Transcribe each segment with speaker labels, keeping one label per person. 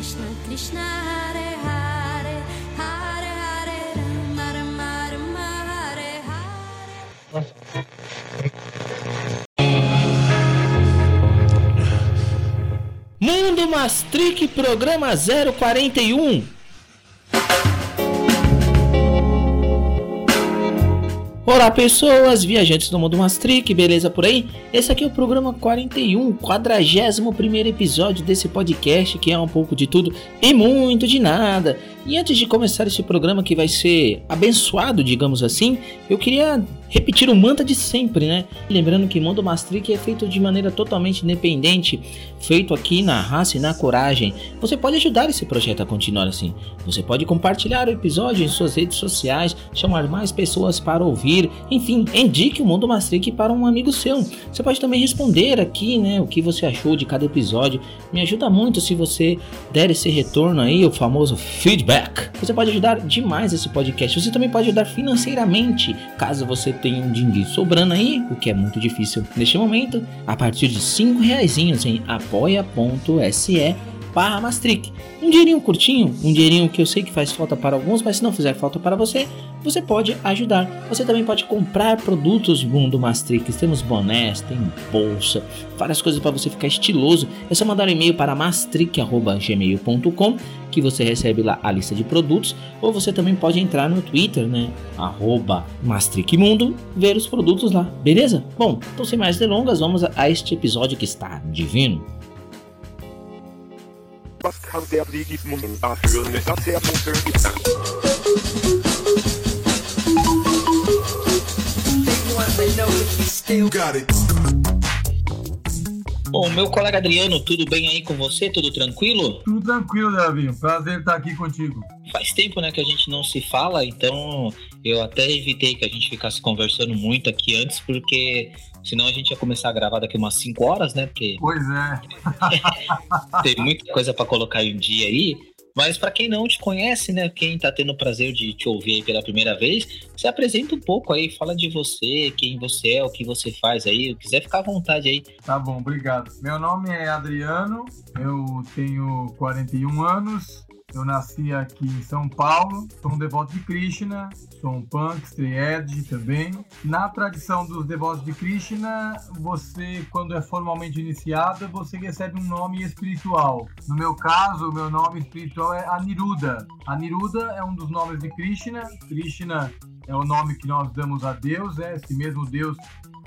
Speaker 1: Krishna Krishna Hare Hare Hare Hare Rama Rama Rama Hare
Speaker 2: Hare. Mundo Mastric Programa 041 Olá pessoas, viajantes do mundo Mastric, beleza por aí? Esse aqui é o programa 41, 41 primeiro episódio desse podcast que é um pouco de tudo e muito de nada. E antes de começar esse programa que vai ser abençoado, digamos assim, eu queria repetir o mantra de sempre, né? Lembrando que Mundo Mastric é feito de maneira totalmente independente, feito aqui na raça e na coragem. Você pode ajudar esse projeto a continuar assim. Você pode compartilhar o episódio em suas redes sociais, chamar mais pessoas para ouvir, enfim, indique o Mundo Mastric para um amigo seu. Você pode também responder aqui, né, o que você achou de cada episódio. Me ajuda muito se você der esse retorno aí, o famoso feedback. Você pode ajudar demais esse podcast. Você também pode ajudar financeiramente, caso você tem um dinheiro sobrando aí, o que é muito difícil neste momento, a partir de 5 reais em apoia.se barra Mastric. Um dinheirinho curtinho, um dinheirinho que eu sei que faz falta para alguns, mas se não fizer falta para você, você pode ajudar. Você também pode comprar produtos Mundo Mastrix. Temos bonés, tem bolsa, várias coisas para você ficar estiloso. É só mandar um e-mail para mastric.gmail.com que você recebe lá a lista de produtos. Ou você também pode entrar no Twitter, né? Arroba Mastricmundo, ver os produtos lá, beleza? Bom, então sem mais delongas, vamos a este episódio que está divino. Was kann der Digismunden dafür nicht, dass er you got it. Bom, meu colega Adriano, tudo bem aí com você? Tudo tranquilo?
Speaker 3: Tudo tranquilo, Davi. Prazer estar aqui contigo.
Speaker 2: Faz tempo, né, que a gente não se fala, então eu até evitei que a gente ficasse conversando muito aqui antes, porque senão a gente ia começar a gravar daqui umas 5 horas, né? Porque
Speaker 3: pois é.
Speaker 2: tem muita coisa para colocar em dia aí. Mas para quem não te conhece, né, quem tá tendo o prazer de te ouvir pela primeira vez, se apresenta um pouco aí, fala de você, quem você é, o que você faz aí, quiser ficar à vontade aí.
Speaker 3: Tá bom, obrigado. Meu nome é Adriano, eu tenho 41 anos, eu nasci aqui em São Paulo, sou um devoto de Krishna, sou um punk, edge também. Na tradição dos devotos de Krishna, você, quando é formalmente iniciado, você recebe um nome espiritual. No meu caso, meu nome espiritual é Aniruddha. Aniruddha é um dos nomes de Krishna. Krishna é o nome que nós damos a Deus, é esse mesmo Deus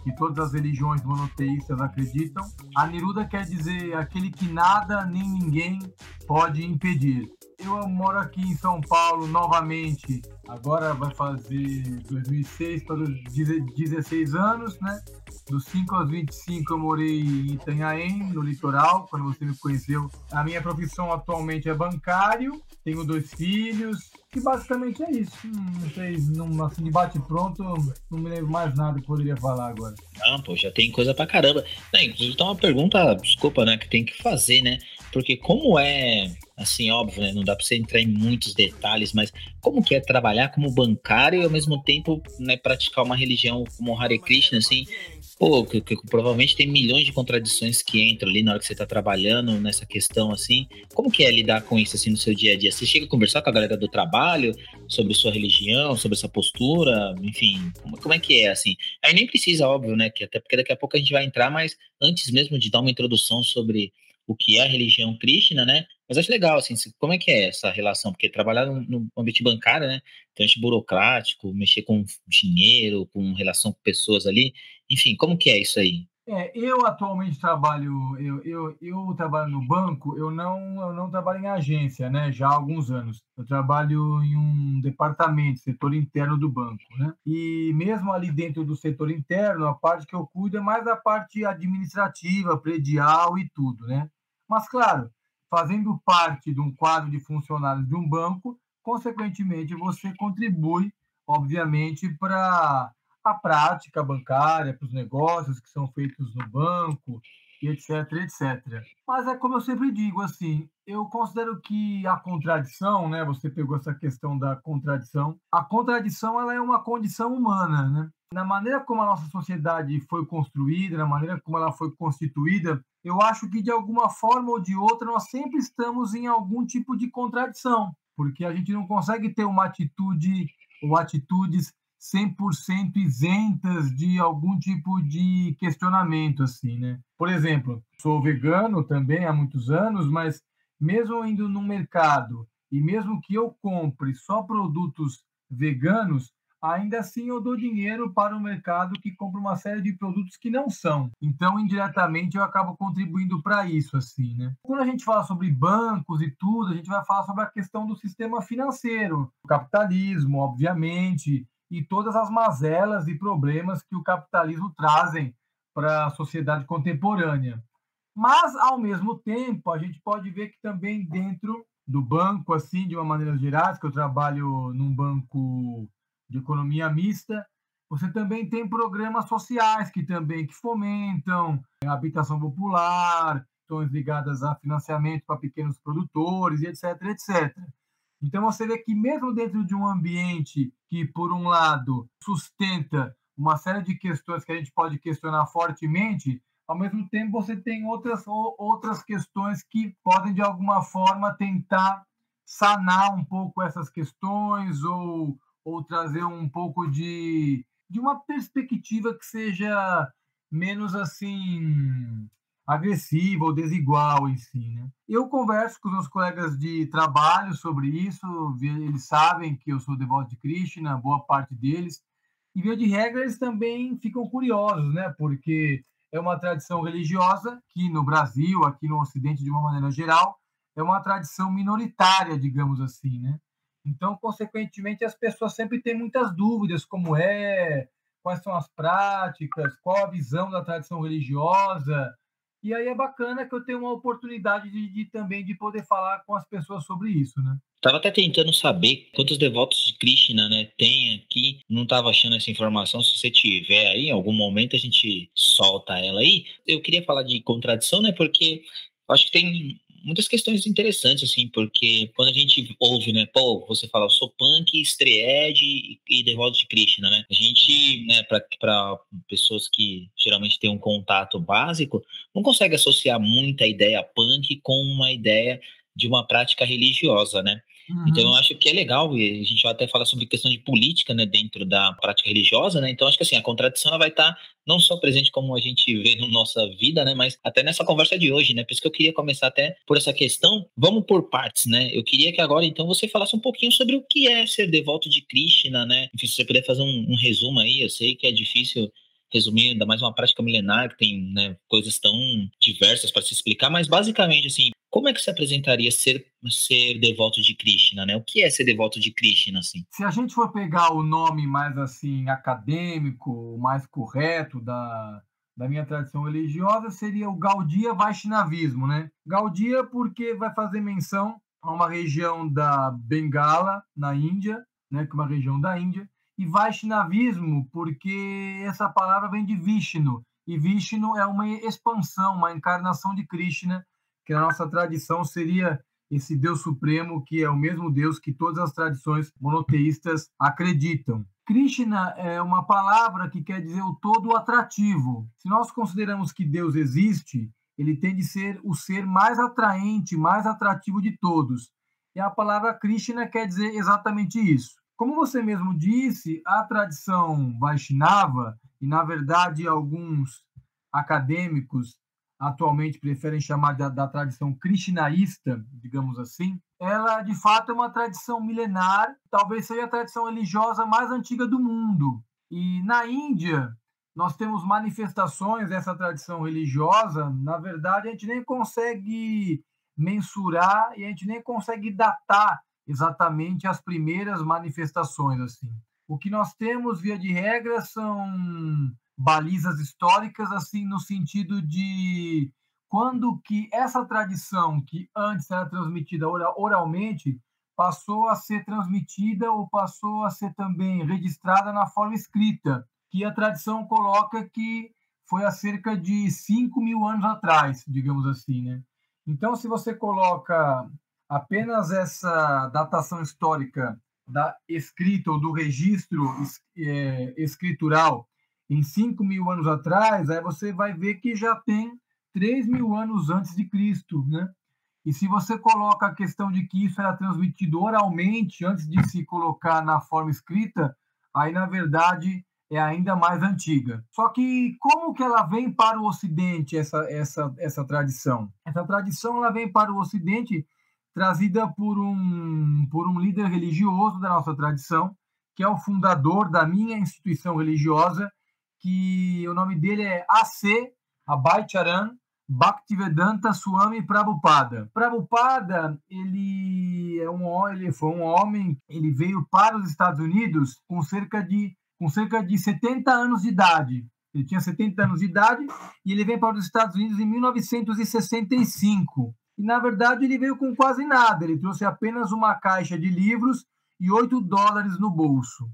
Speaker 3: que todas as religiões monoteístas acreditam. Aniruddha quer dizer aquele que nada nem ninguém pode impedir. Eu moro aqui em São Paulo novamente. Agora vai fazer 2006 para os 16 anos, né? Dos 5 aos 25 eu morei em Itanhaém, no litoral, quando você me conheceu. A minha profissão atualmente é bancário, tenho dois filhos, e basicamente é isso. Não sei, não, assim, de bate pronto, não me lembro mais nada que poderia falar agora.
Speaker 2: Não, pô, já tem coisa pra caramba. Inclusive, tem uma pergunta, desculpa, né, que tem que fazer, né? Porque como é assim, óbvio, né? Não dá para você entrar em muitos detalhes, mas como que é trabalhar como bancário e ao mesmo tempo né, praticar uma religião como Hare Krishna, assim, pô, que, que, provavelmente tem milhões de contradições que entram ali na hora que você está trabalhando nessa questão, assim. Como que é lidar com isso, assim, no seu dia a dia? Você chega a conversar com a galera do trabalho sobre sua religião, sobre essa postura, enfim, como, como é que é, assim? Aí nem precisa, óbvio, né, que até porque daqui a pouco a gente vai entrar, mas antes mesmo de dar uma introdução sobre o que é a religião Krishna, né? Mas acho legal, assim, como é que é essa relação? Porque trabalhar no, ambiente bancário, né? Então, burocrático, mexer com dinheiro, com relação com pessoas ali. Enfim, como que é isso aí?
Speaker 3: É, eu atualmente trabalho, eu, eu, eu trabalho no banco, eu não, eu não trabalho em agência, né? Já há alguns anos. Eu trabalho em um departamento, setor interno do banco, né? E mesmo ali dentro do setor interno, a parte que eu cuido é mais a parte administrativa, predial e tudo, né? Mas, claro, fazendo parte de um quadro de funcionários de um banco, consequentemente, você contribui, obviamente, para a prática bancária, para os negócios que são feitos no banco, etc, etc. Mas é como eu sempre digo, assim, eu considero que a contradição, né? Você pegou essa questão da contradição. A contradição ela é uma condição humana, né? Na maneira como a nossa sociedade foi construída, na maneira como ela foi constituída, eu acho que de alguma forma ou de outra nós sempre estamos em algum tipo de contradição, porque a gente não consegue ter uma atitude ou atitudes 100% isentas de algum tipo de questionamento assim, né? Por exemplo, sou vegano também há muitos anos, mas mesmo indo no mercado e mesmo que eu compre só produtos veganos, ainda assim eu dou dinheiro para o mercado que compra uma série de produtos que não são. Então, indiretamente, eu acabo contribuindo para isso, assim, né? Quando a gente fala sobre bancos e tudo, a gente vai falar sobre a questão do sistema financeiro, o capitalismo, obviamente, e todas as mazelas e problemas que o capitalismo trazem para a sociedade contemporânea. Mas, ao mesmo tempo, a gente pode ver que também dentro do banco, assim, de uma maneira geral, que eu trabalho num banco de economia mista, você também tem programas sociais que também que fomentam a habitação popular, questões ligadas a financiamento para pequenos produtores, etc, etc. Então você vê que mesmo dentro de um ambiente que, por um lado, sustenta uma série de questões que a gente pode questionar fortemente, ao mesmo tempo você tem outras, outras questões que podem, de alguma forma, tentar sanar um pouco essas questões ou, ou trazer um pouco de, de uma perspectiva que seja menos assim agressiva ou desigual em si. Né? Eu converso com os meus colegas de trabalho sobre isso, eles sabem que eu sou devoto de Krishna, boa parte deles, e via de regra eles também ficam curiosos, né? porque é uma tradição religiosa que no Brasil, aqui no Ocidente de uma maneira geral, é uma tradição minoritária, digamos assim, né? Então, consequentemente, as pessoas sempre têm muitas dúvidas, como é, quais são as práticas, qual a visão da tradição religiosa, e aí é bacana que eu tenho uma oportunidade de, de, também de poder falar com as pessoas sobre isso, né?
Speaker 2: Tava até tentando saber quantos devotos de Krishna, né, tem aqui. Não tava achando essa informação. Se você tiver aí, em algum momento a gente solta ela aí. Eu queria falar de contradição, né, porque acho que tem muitas questões interessantes, assim, porque quando a gente ouve, né, pô, você fala, eu sou punk, estreed e, e devoto de Krishna, né? A gente, né, para pessoas que geralmente têm um contato básico, não consegue associar muita ideia punk com uma ideia de uma prática religiosa, né? Uhum. Então eu acho que é legal, e a gente vai até falar sobre questão de política, né, dentro da prática religiosa, né? Então acho que assim, a contradição ela vai estar tá não só presente como a gente vê na nossa vida, né, mas até nessa conversa de hoje, né? Por isso que eu queria começar até por essa questão. Vamos por partes, né? Eu queria que agora então você falasse um pouquinho sobre o que é ser devoto de Krishna, né? Enfim, se você puder fazer um, um resumo aí, eu sei que é difícil resumir, ainda mais uma prática milenar que tem né, coisas tão diversas para se explicar, mas basicamente, assim, como é que se apresentaria ser, ser devoto de Krishna, né? O que é ser devoto de Krishna, assim?
Speaker 3: Se a gente for pegar o nome mais, assim, acadêmico, mais correto da, da minha tradição religiosa, seria o Gaudiya Vaishnavismo, né? Gaudiya porque vai fazer menção a uma região da Bengala, na Índia, né? Que é uma região da Índia, e Vaishnavismo, porque essa palavra vem de Vishnu, e Vishnu é uma expansão, uma encarnação de Krishna, que na nossa tradição seria esse Deus supremo, que é o mesmo Deus que todas as tradições monoteístas acreditam. Krishna é uma palavra que quer dizer o todo atrativo. Se nós consideramos que Deus existe, ele tem de ser o ser mais atraente, mais atrativo de todos. E a palavra Krishna quer dizer exatamente isso. Como você mesmo disse, a tradição Vaishnava, e na verdade alguns acadêmicos atualmente preferem chamar da, da tradição krishnaísta, digamos assim, ela de fato é uma tradição milenar, talvez seja a tradição religiosa mais antiga do mundo. E na Índia, nós temos manifestações dessa tradição religiosa, na verdade, a gente nem consegue mensurar e a gente nem consegue datar exatamente as primeiras manifestações assim. O que nós temos via de regra são balizas históricas assim no sentido de quando que essa tradição que antes era transmitida oralmente passou a ser transmitida ou passou a ser também registrada na forma escrita, que a tradição coloca que foi há cerca de 5 mil anos atrás, digamos assim, né? Então, se você coloca apenas essa datação histórica da escrita ou do registro é, escritural em 5 mil anos atrás, aí você vai ver que já tem 3 mil anos antes de Cristo, né? E se você coloca a questão de que isso era transmitido oralmente antes de se colocar na forma escrita, aí na verdade é ainda mais antiga. Só que como que ela vem para o Ocidente essa essa essa tradição? Essa tradição ela vem para o Ocidente trazida por um por um líder religioso da nossa tradição, que é o fundador da minha instituição religiosa, que o nome dele é AC Abhaycharan Bhaktivedanta Swami Prabhupada. Prabhupada, ele é um ele foi um homem, ele veio para os Estados Unidos com cerca de com cerca de 70 anos de idade. Ele tinha 70 anos de idade e ele veio para os Estados Unidos em 1965. E na verdade ele veio com quase nada. Ele trouxe apenas uma caixa de livros e 8 dólares no bolso.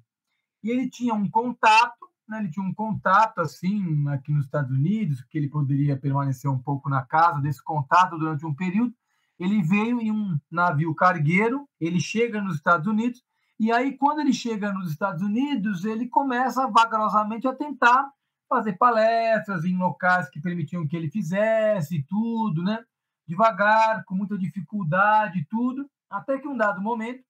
Speaker 3: E ele tinha um contato né, ele tinha um contato assim aqui nos Estados Unidos, que ele poderia permanecer um pouco na casa desse contato durante um período. Ele veio em um navio cargueiro, ele chega nos Estados Unidos, e aí, quando ele chega nos Estados Unidos, ele começa vagarosamente a tentar fazer palestras em locais que permitiam que ele fizesse tudo, né? Devagar, com muita dificuldade, tudo, até que um dado momento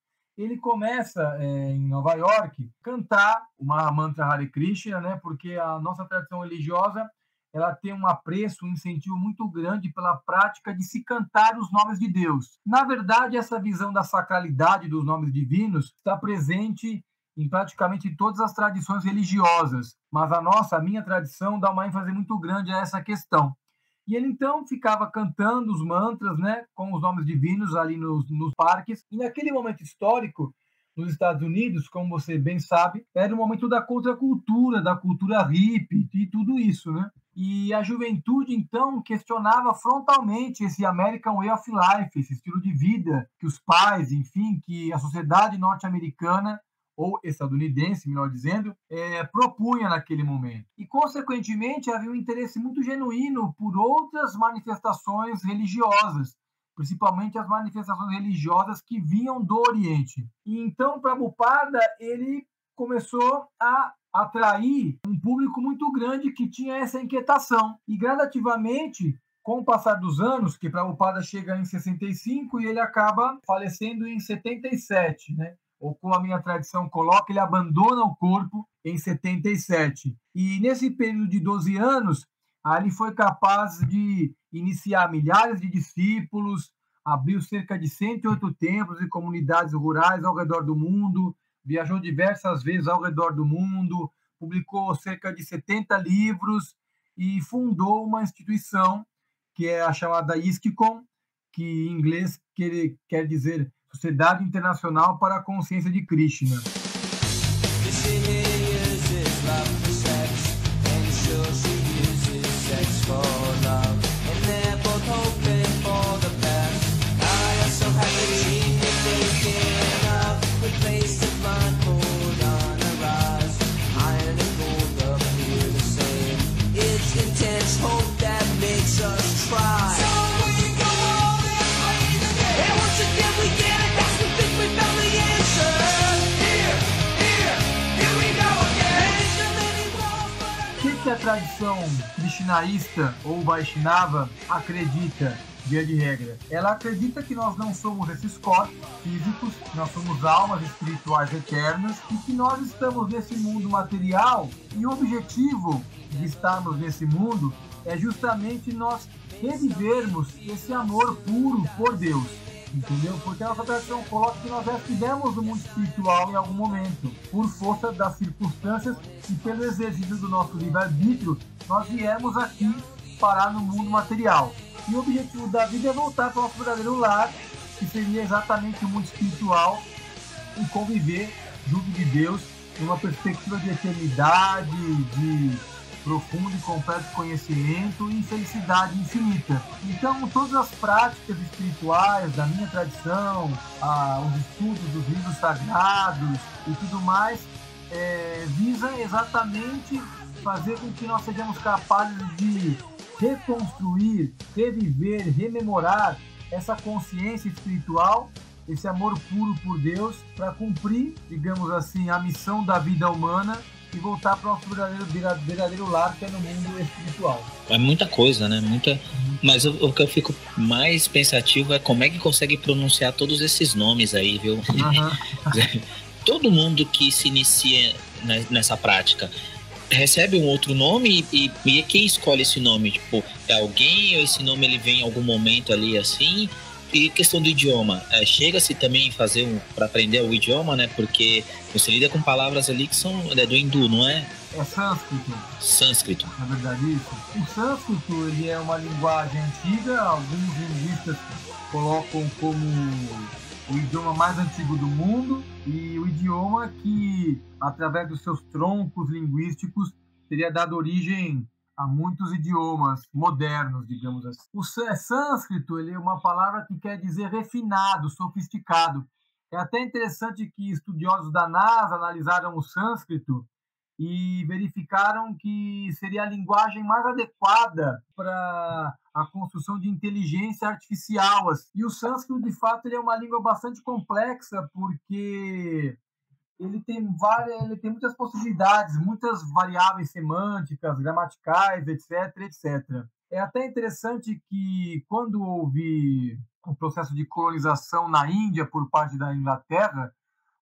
Speaker 3: ele começa é, em Nova York cantar uma mantra Hare Krishna, né? Porque a nossa tradição religiosa ela tem um apreço, um incentivo muito grande pela prática de se cantar os nomes de Deus. Na verdade, essa visão da sacralidade dos nomes divinos está presente em praticamente todas as tradições religiosas, mas a nossa, a minha tradição dá uma ênfase muito grande a essa questão. E ele então ficava cantando os mantras, né, com os nomes divinos ali nos, nos parques. E naquele momento histórico, nos Estados Unidos, como você bem sabe, era o momento da contracultura, da cultura hippie e tudo isso, né? E a juventude, então, questionava frontalmente esse American Way of Life, esse estilo de vida que os pais, enfim, que a sociedade norte-americana ou estadunidense, melhor dizendo, é, propunha naquele momento. E, consequentemente, havia um interesse muito genuíno por outras manifestações religiosas, principalmente as manifestações religiosas que vinham do Oriente. E então, Prabhupada, ele começou a atrair um público muito grande que tinha essa inquietação. E gradativamente, com o passar dos anos, que Prabhupada chega em 65 e ele acaba falecendo em 77, né? Ou como a minha tradição coloca, ele abandona o corpo em 77. E nesse período de 12 anos, ele foi capaz de iniciar milhares de discípulos, abriu cerca de 108 templos e comunidades rurais ao redor do mundo, viajou diversas vezes ao redor do mundo, publicou cerca de 70 livros e fundou uma instituição que é a chamada ISKCON, que em inglês quer dizer Sociedade Internacional para a Consciência de Krishna. Tradição krishnaísta ou Vaishnava acredita, via de regra? Ela acredita que nós não somos esses corpos físicos, nós somos almas espirituais eternas e que nós estamos nesse mundo material e o objetivo de estarmos nesse mundo é justamente nós revivermos esse amor puro por Deus entendeu? Porque a tradição coloca que nós já estivemos no mundo espiritual em algum momento, por força das circunstâncias e pelo exercício do nosso livre-arbítrio, nós viemos aqui parar no mundo material. E o objetivo da vida é voltar para o nosso verdadeiro lar, que seria exatamente o mundo espiritual, e conviver junto de Deus, em uma perspectiva de eternidade, de profundo e completo conhecimento e felicidade infinita. Então, todas as práticas espirituais da minha tradição, os estudos dos livros sagrados e tudo mais, é, visa exatamente fazer com que nós sejamos capazes de reconstruir, reviver, rememorar essa consciência espiritual esse amor puro por Deus para cumprir, digamos assim, a missão da vida humana e voltar para o nosso verdadeiro, verdadeiro lar que é no mundo espiritual.
Speaker 2: É muita coisa, né? Muita. Mas o, o, que eu fico mais pensativo é como é que consegue pronunciar todos esses nomes aí, viu? Uhum. Todo mundo que se inicia nessa prática recebe um outro nome e, e, quem escolhe esse nome? Tipo, é alguém ou esse nome ele vem em algum momento ali assim? E questão do idioma, é, chega-se também fazer um para aprender o idioma, né? Porque você lida com palavras ali que são é do hindu, não é?
Speaker 3: É sânscrito.
Speaker 2: Sânscrito.
Speaker 3: Na verdade, isso. O sânscrito ele é uma linguagem antiga, alguns linguistas colocam como o idioma mais antigo do mundo e o idioma que, através dos seus troncos linguísticos, teria dado origem a muitos idiomas modernos, digamos assim. O é, sânscrito ele é uma palavra que quer dizer refinado, sofisticado. É até interessante que estudiosos da NASA analisaram o sânscrito e verificaram que seria a linguagem mais adequada para a construção de inteligência artificial. E o sânscrito, de fato, é uma língua bastante complexa, porque ele tem várias, ele tem muitas possibilidades, muitas variáveis semânticas, gramaticais, etc, etc. É até interessante que quando houve o processo de colonização na Índia por parte da Inglaterra,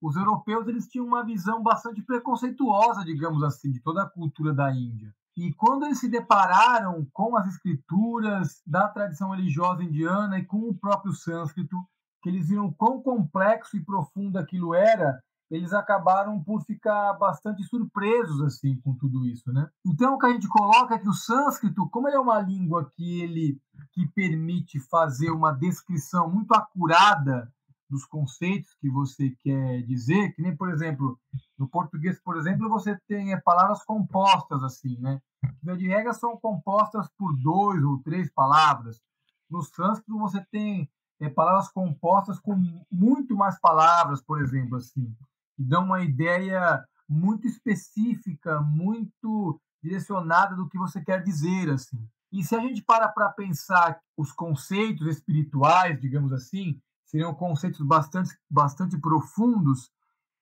Speaker 3: os europeus eles tinham uma visão bastante preconceituosa, digamos assim, de toda a cultura da Índia. E quando eles se depararam com as escrituras da tradição religiosa indiana e com o próprio sânscrito, que eles viram quão complexo e profundo aquilo era, eles acabaram por ficar bastante surpresos assim com tudo isso, né? Então o que a gente coloca é que o sânscrito, como ele é uma língua que ele que permite fazer uma descrição muito acurada dos conceitos que você quer dizer, que nem por exemplo no português, por exemplo, você tem é, palavras compostas assim, né? Que de regra são compostas por dois ou três palavras. No sânscrito você tem é, palavras compostas com muito mais palavras, por exemplo, assim que dão uma ideia muito específica, muito direcionada do que você quer dizer, assim. E se a gente para para pensar os conceitos espirituais, digamos assim, seriam conceitos bastante, bastante profundos,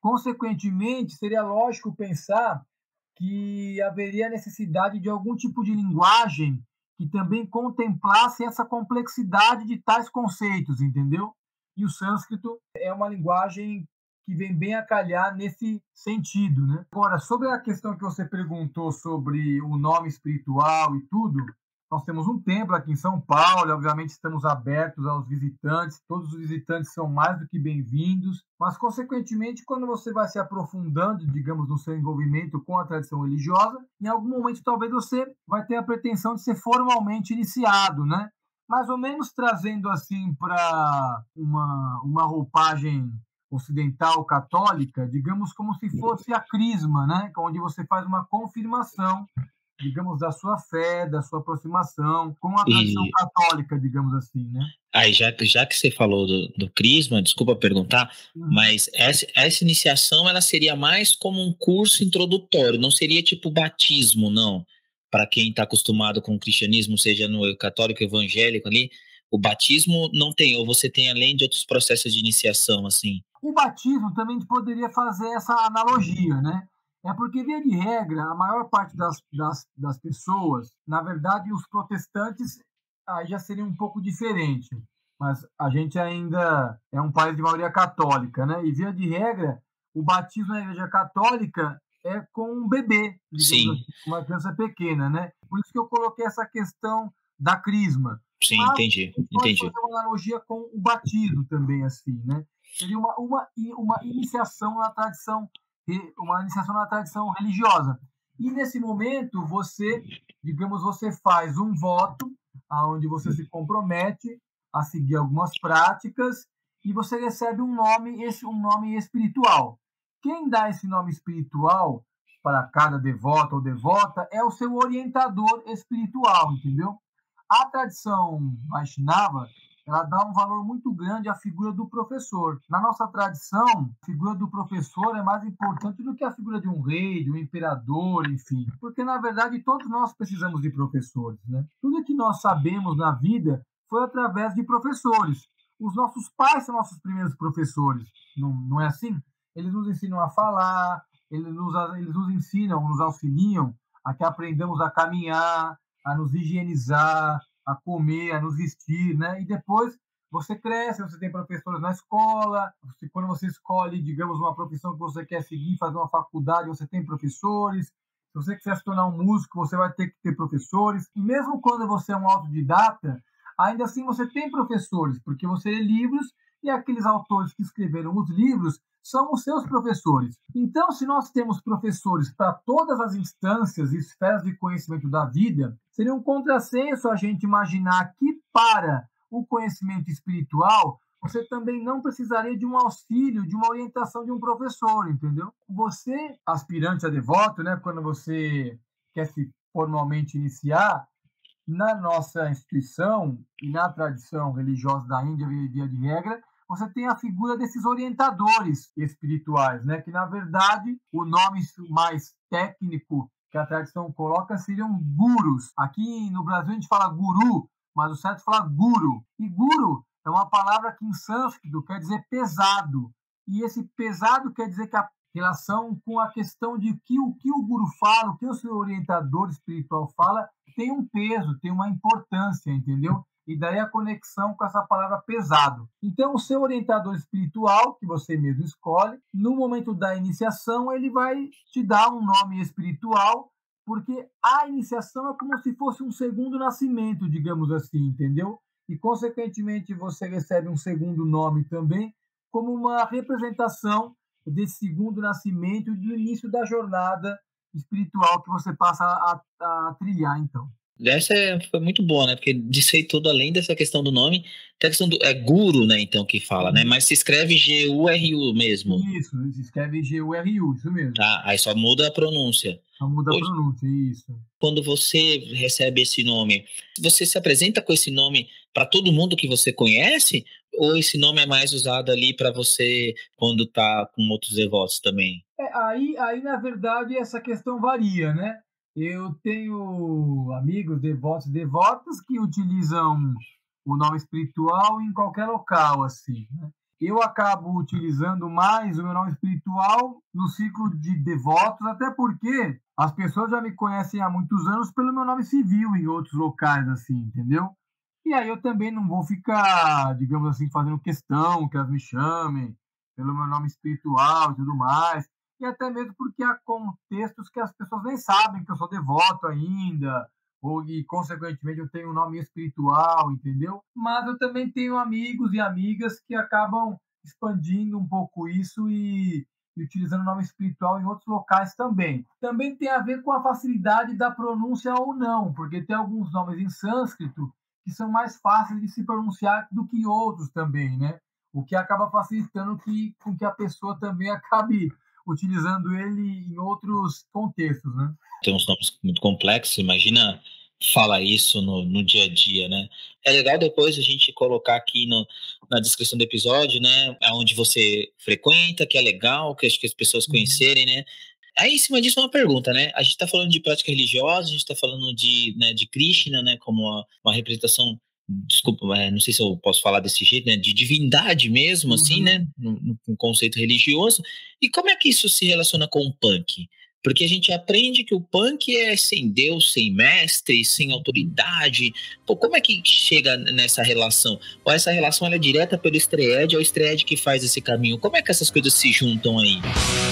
Speaker 3: consequentemente, seria lógico pensar que haveria necessidade de algum tipo de linguagem que também contemplasse essa complexidade de tais conceitos, entendeu? E o sânscrito é uma linguagem que vem bem a calhar nesse sentido, né? Agora, sobre a questão que você perguntou sobre o nome espiritual e tudo, nós temos um templo aqui em São Paulo, obviamente estamos abertos aos visitantes, todos os visitantes são mais do que bem-vindos, mas, consequentemente, quando você vai se aprofundando, digamos, no seu envolvimento com a tradição religiosa, em algum momento talvez você vai ter a pretensão de ser formalmente iniciado, né? Mais ou menos trazendo assim para uma, uma roupagem ocidental católica, digamos como se fosse a crisma, né? onde você faz uma confirmação, digamos, da sua fé, da sua aproximação com a tradição e... católica, digamos assim, né?
Speaker 2: Aí, já, já que você falou do, do crisma, desculpa perguntar, uhum. mas essa, essa iniciação ela seria mais como um curso introdutório, não seria tipo batismo, não? Para quem está acostumado com o cristianismo, seja no católico evangélico ali, o batismo não tem, ou você tem além de outros processos de iniciação, assim?
Speaker 3: O batismo também poderia fazer essa analogia, né? É porque, via de regra, a maior parte das, das, das pessoas, na verdade, os protestantes aí já seria um pouco diferente, mas a gente ainda é um país de maioria católica, né? E, via de regra, o batismo na igreja católica é com um bebê,
Speaker 2: Sim. Assim,
Speaker 3: uma criança pequena, né? Por isso que eu coloquei essa questão da crisma.
Speaker 2: Sim, Mas entendi, entendi.
Speaker 3: fazer uma analogia com o batismo também, assim, né? Seria uma, uma, uma iniciação na tradição, uma iniciação na tradição religiosa. E nesse momento você, digamos, você faz um voto aonde você se compromete a seguir algumas práticas e você recebe um nome, esse um nome espiritual. Quem dá esse nome espiritual para cada devoto ou devota é o seu orientador espiritual, entendeu? A tradição Vaishnava ela dá um valor muito grande à figura do professor. Na nossa tradição, a figura do professor é mais importante do que a figura de um rei, de um imperador, enfim. Porque, na verdade, todos nós precisamos de professores. Né? Tudo que nós sabemos na vida foi através de professores. os nossos pais são nossos primeiros professores, não, não é assim? Eles nos ensinam a falar, eles nos, eles nos ensinam, nos auxiliam a que aprendamos a caminhar, a nos higienizar, a comer, a nos vestir, né? E depois você cresce, você tem professores na escola, você, quando você escolhe, digamos, uma profissão que você quer seguir, fazer uma faculdade, você tem professores. Se você quiser se tornar um músico, você vai ter que ter professores. E mesmo quando você é um autodidata, ainda assim você tem professores, porque você lê livros e aqueles autores que escreveram os livros são os seus professores. Então, se nós temos professores para todas as instâncias e esferas de conhecimento da vida, seria um contrassenso a gente imaginar que para o conhecimento espiritual você também não precisaria de um auxílio, de uma orientação de um professor, entendeu? Você, aspirante a devoto, né, quando você quer se formalmente iniciar, na nossa instituição e na tradição religiosa da Índia, via de regra, você tem a figura desses orientadores espirituais, né? que na verdade o nome mais técnico que a tradição coloca seriam gurus. Aqui no Brasil a gente fala guru, mas o certo é falar guru. E guru é uma palavra que em sânscrito quer dizer pesado. E esse pesado quer dizer que a relação com a questão de que o que o guru fala, o que o seu orientador espiritual fala, tem um peso, tem uma importância, entendeu? E daí a conexão com essa palavra pesado. Então, o seu orientador espiritual, que você mesmo escolhe, no momento da iniciação, ele vai te dar um nome espiritual, porque a iniciação é como se fosse um segundo nascimento, digamos assim, entendeu? e, consequentemente, você recebe um segundo nome também, como uma representação desse segundo nascimento e do início da jornada espiritual que você passa a, a trilhar, então.
Speaker 2: Essa é, foi muito boa, né? Porque disse tudo além dessa questão do nome, tem a questão do. É guru, né? Então, que fala, né? Mas se escreve G-U-R-U mesmo.
Speaker 3: Isso, se escreve G-U-R-U, isso mesmo.
Speaker 2: Tá, aí só muda a pronúncia.
Speaker 3: Só muda Hoje, a pronúncia, isso.
Speaker 2: Quando você recebe esse nome, você se apresenta com esse nome para todo mundo que você conhece? Ou esse nome é mais usado ali para você quando tá com outros devotos também?
Speaker 3: É, aí, aí, na verdade, essa questão varia, né? Eu tenho amigos devotos e devotas que utilizam o nome espiritual em qualquer local, assim. Né? Eu acabo utilizando mais o meu nome espiritual no ciclo de devotos, até porque as pessoas já me conhecem há muitos anos pelo meu nome civil em outros locais, assim, entendeu? E aí eu também não vou ficar, digamos assim, fazendo questão que elas me chamem pelo meu nome espiritual e tudo mais e até mesmo porque há contextos que as pessoas nem sabem que eu sou devoto ainda, ou e consequentemente eu tenho um nome espiritual, entendeu? Mas eu também tenho amigos e amigas que acabam expandindo um pouco isso e, e utilizando o nome espiritual em outros locais também. Também tem a ver com a facilidade da pronúncia ou não, porque tem alguns nomes em sânscrito que são mais fáceis de se pronunciar do que outros também, né? O que acaba facilitando que, com que a pessoa também acabe utilizando ele em outros contextos, né?
Speaker 2: Tem uns nomes muito complexos, imagina falar isso no, no dia a dia, né? É legal depois a gente colocar aqui no, na descrição do episódio, né? Aonde você frequenta, que é legal, que acho que as pessoas uhum. conhecerem, né? Aí, em cima disso, uma pergunta, né? A gente está falando de prática religiosa, a gente está falando de, né, de Krishna, né? Como uma, uma representação desculpa, é, não sei se eu posso falar desse jeito, né, de divindade mesmo, assim, uhum. assim, né, no, no, conceito religioso. E como é que isso se relaciona com o punk? Porque a gente aprende que o punk é sem Deus, sem mestre, sem autoridade. Pô, como é que chega nessa relação? Ou essa relação é direta pelo Estreed, é o Estreed que faz esse caminho? Como é que essas coisas se juntam aí?
Speaker 3: essa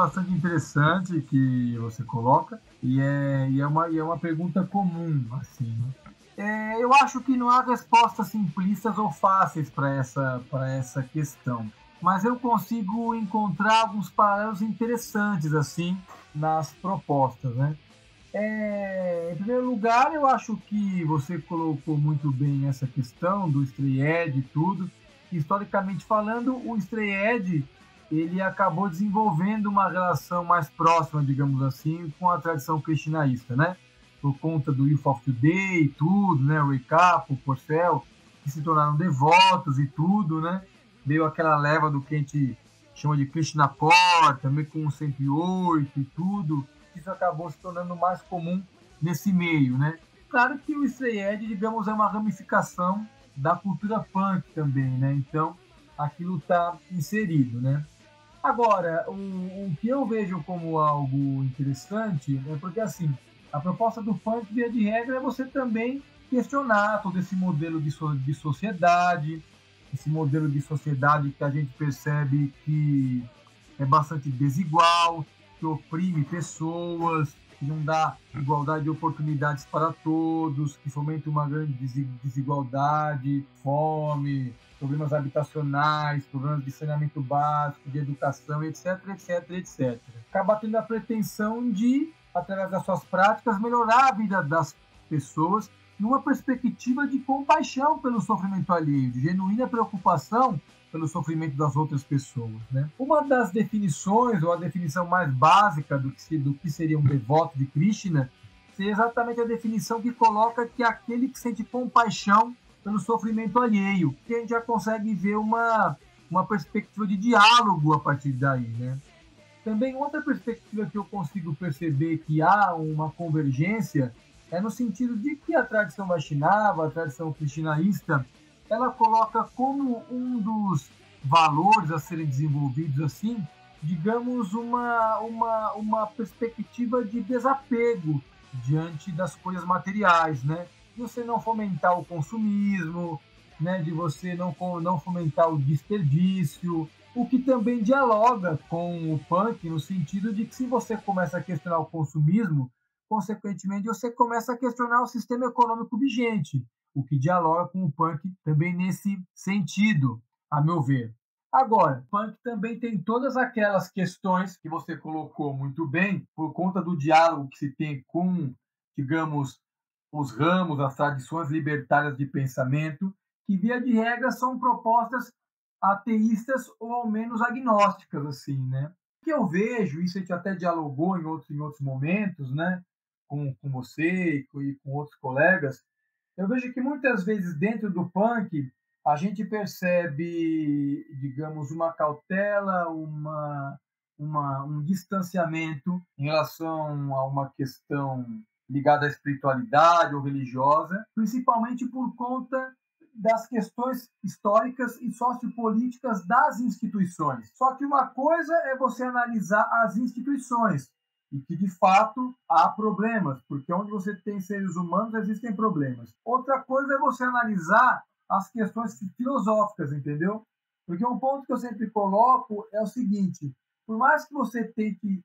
Speaker 3: bastante interessante que você coloca e é, e é, uma, e é uma pergunta comum, assim, né? É, eu acho que não há respostas simplistas ou fáceis para essa, essa questão, mas eu consigo encontrar alguns paralelos interessantes assim nas propostas, né? É, em primeiro lugar, eu acho que você colocou muito bem essa questão do Stray e tudo. Historicamente falando, o Stray ele acabou desenvolvendo uma relação mais próxima, digamos assim, com a tradição cristianaísta, né? Por conta do Youth of Today e tudo, né? O Recap, o Porcel, que se tornaram devotos e tudo, né? Veio aquela leva do que a gente chama de Krishna Core, também com o 108 e tudo. Isso acabou se tornando mais comum nesse meio, né? Claro que o Stray Edge, digamos, é uma ramificação da cultura punk também, né? Então, aquilo está inserido, né? Agora, o, o, que eu vejo como algo interessante é porque, assim, a proposta do punk, via de regra, é você também questionar todo esse modelo de, so, de sociedade, esse modelo de sociedade que a gente percebe que é bastante desigual, que oprime pessoas, que não dá igualdade de oportunidades para todos, que fomenta uma grande desigualdade, fome, problemas habitacionais, problemas de saneamento básico, de educação, etc, etc, etc. Acaba tendo a pretensão de, através das suas práticas, melhorar a vida das pessoas numa perspectiva de compaixão pelo sofrimento alheio, de genuína preocupação pelo sofrimento das outras pessoas. Né? Uma das definições, ou a definição mais básica do que, do que seria um devoto de Krishna, seria exatamente a definição que coloca que é aquele que sente compaixão pelo sofrimento alheio, que a gente já consegue ver uma, uma perspectiva de diálogo a partir daí. Né? Também outra perspectiva que eu consigo perceber que há uma convergência é no sentido de que a tradição Vaishnava, a tradição cristinaísta, ela coloca como um dos valores a serem desenvolvidos assim, digamos, uma, uma, uma perspectiva de desapego diante das coisas materiais, né? De você não fomentar o consumismo, né? De você não, não fomentar o desperdício, o que também dialoga com o punk no sentido de que se você começa a questionar o consumismo, consequentemente, você começa a questionar o sistema econômico vigente, o que dialoga com o punk também nesse sentido, a meu ver. Agora, punk também tem todas aquelas questões que você colocou muito bem, por conta do diálogo que se tem com, digamos, os ramos, as tradições libertárias de pensamento, que via de regra são propostas ateístas ou ao menos agnósticas, assim, né? O que eu vejo, isso a gente até dialogou em outros, em outros momentos, né? com, com você e com, e com outros colegas, eu vejo que muitas vezes dentro do punk a gente percebe, digamos, uma cautela, uma, uma, um distanciamento em relação a uma questão ligada à espiritualidade ou religiosa, principalmente por conta das questões históricas e sociopolíticas das instituições. Só que uma coisa é você analisar as instituições, e que de fato há problemas, porque onde você tem seres humanos existem problemas. Outra coisa é você analisar as questões filosóficas, entendeu? Porque um ponto que eu sempre coloco é o seguinte: por mais que você tente,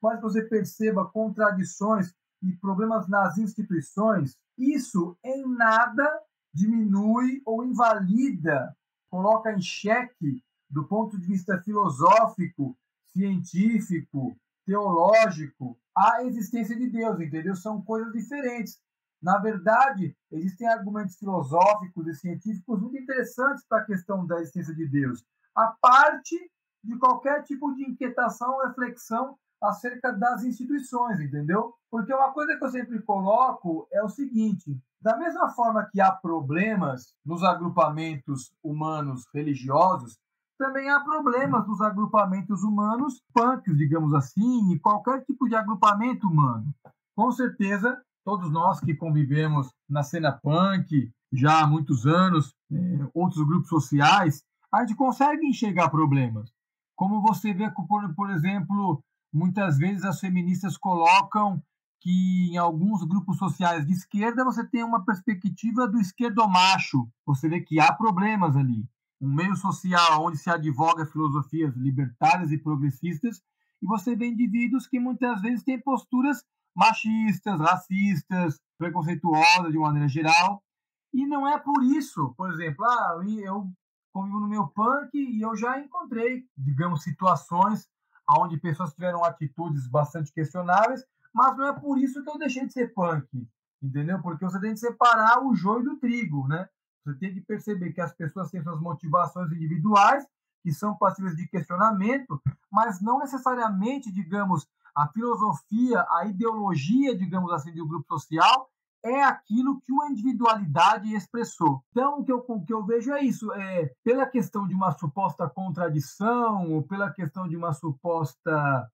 Speaker 3: por mais que você perceba contradições e problemas nas instituições, isso em nada diminui ou invalida, coloca em xeque, do ponto de vista filosófico, científico, teológico a existência de Deus, entendeu? São coisas diferentes. Na verdade, existem argumentos filosóficos e científicos muito interessantes para a questão da existência de Deus, a parte de qualquer tipo de inquietação reflexão acerca das instituições, entendeu? Porque uma coisa que eu sempre coloco é o seguinte: da mesma forma que há problemas nos agrupamentos humanos religiosos, também há problemas nos agrupamentos humanos punks, digamos assim, e qualquer tipo de agrupamento humano. Com certeza, todos nós que convivemos na cena punk já há muitos anos, é, outros grupos sociais, a gente consegue enxergar problemas. Como você vê, por, por exemplo, muitas vezes as feministas colocam que em alguns grupos sociais de esquerda você tem uma perspectiva do esquerdomacho. Você vê que há problemas ali um meio social onde se advoga filosofias libertárias e progressistas, e você vê indivíduos que muitas vezes têm posturas machistas, racistas, preconceituosas de maneira geral, e não é por isso, por exemplo, ah, eu convivo no meu punk e eu já encontrei, digamos, situações onde pessoas tiveram atitudes bastante questionáveis, mas não é por isso que eu deixei de ser punk, entendeu? Porque você tem que separar o joio do trigo, né? Você tem que perceber que as pessoas têm suas motivações individuais que são passíveis de questionamento, mas não necessariamente, digamos, a filosofia, a ideologia, digamos assim, um grupo social é aquilo que uma individualidade expressou. Então, o que eu, o que eu vejo é isso. É, pela questão de uma suposta contradição, ou pela questão de uma suposta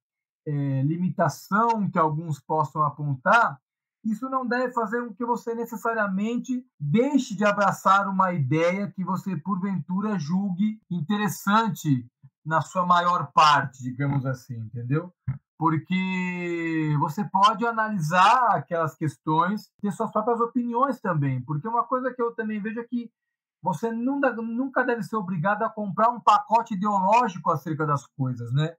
Speaker 3: é, limitação que alguns possam apontar, isso não deve fazer com que você necessariamente deixe de abraçar uma ideia que você, porventura, julgue interessante na sua maior parte, digamos assim, entendeu? Porque você pode analisar aquelas questões, ter suas próprias opiniões também. Porque uma coisa que eu também vejo é que você nunca deve ser obrigado a comprar um pacote ideológico acerca das coisas, né?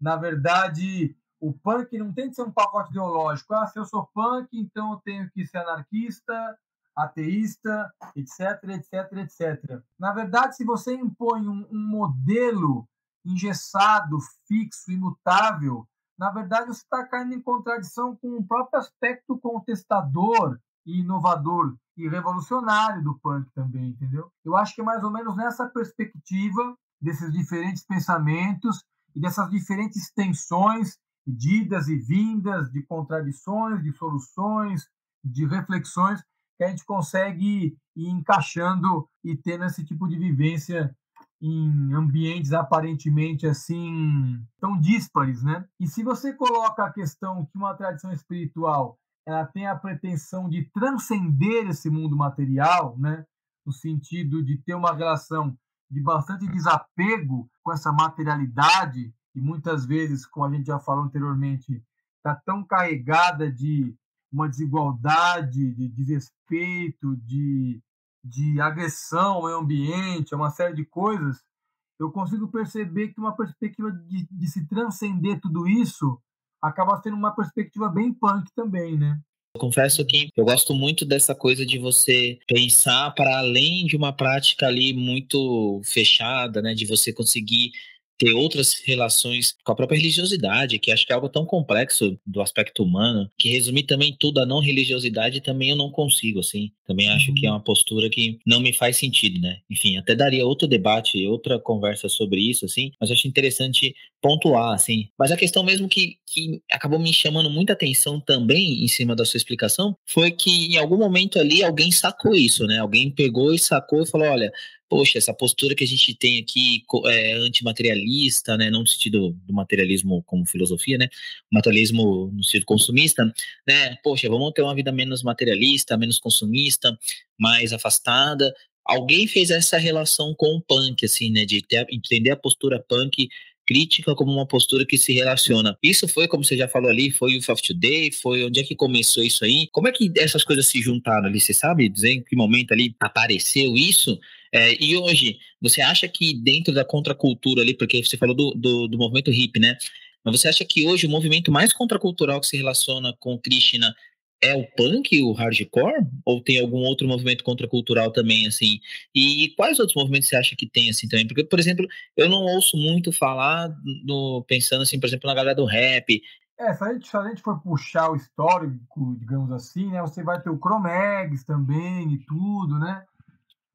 Speaker 3: Na verdade, o punk não tem que ser um pacote ideológico. Ah, se eu sou punk, então eu tenho que ser anarquista, ateísta, etc, etc, etc. Na verdade, se você impõe um, um modelo engessado, fixo, imutável, na verdade você está caindo em contradição com o próprio aspecto contestador e inovador e revolucionário do punk também, entendeu? Eu acho que é mais ou menos nessa perspectiva desses diferentes pensamentos e dessas diferentes tensões idas e vindas, de contradições, de soluções, de reflexões, que a gente consegue ir encaixando e tendo esse tipo de vivência em ambientes aparentemente assim tão díspares, né? E se você coloca a questão que uma tradição espiritual ela tem a pretensão de transcender esse mundo material, né? No sentido de ter uma relação de bastante desapego com essa materialidade e muitas vezes, como a gente já falou anteriormente, está tão carregada de uma desigualdade, de desrespeito, de, de agressão ao meio ambiente, uma série de coisas, eu consigo perceber que uma perspectiva de, de se transcender tudo isso acaba sendo uma perspectiva bem punk também, né?
Speaker 2: confesso que eu gosto muito dessa coisa de você pensar para além de uma prática ali muito fechada, né? De você conseguir ter outras relações com a própria religiosidade, que acho que é algo tão complexo do aspecto humano, que resumir também tudo a não religiosidade também eu não consigo, assim. Também acho uhum. que é uhum. uma postura que não me faz sentido, né? Enfim, até daria outro debate, outra conversa sobre isso, assim, mas acho interessante pontuar, assim. Mas a questão mesmo que, que acabou me chamando muita atenção também em cima da sua explicação foi que em algum momento ali alguém sacou isso, né? Alguém pegou e sacou e falou: olha, poxa, essa postura que a gente tem aqui é antimaterialista, né, não no sentido do materialismo como filosofia, né, materialismo no sentido consumista, né, poxa, vamos ter uma vida menos materialista, menos consumista, mais afastada. Alguém fez essa relação com o punk, assim, né, de ter, entender a postura punk crítica como uma postura que se relaciona. Isso foi, como você já falou ali, foi o of Today, foi onde é que começou isso aí? Como é que essas coisas se juntaram ali? Você sabe dizer em que momento ali apareceu isso? É, e hoje, você acha que dentro da contracultura ali, porque você falou do, do, do movimento hip, né? Mas você acha que hoje o movimento mais contracultural que se relaciona com Krishna é o punk, o hardcore? Ou tem algum outro movimento contracultural também, assim? E quais outros movimentos você acha que tem, assim, também? Porque, por exemplo, eu não ouço muito falar, no, pensando, assim, por exemplo, na galera do rap.
Speaker 3: É, se a, gente, se a gente for puxar o histórico, digamos assim, né? Você vai ter o Chromegs também e tudo, né?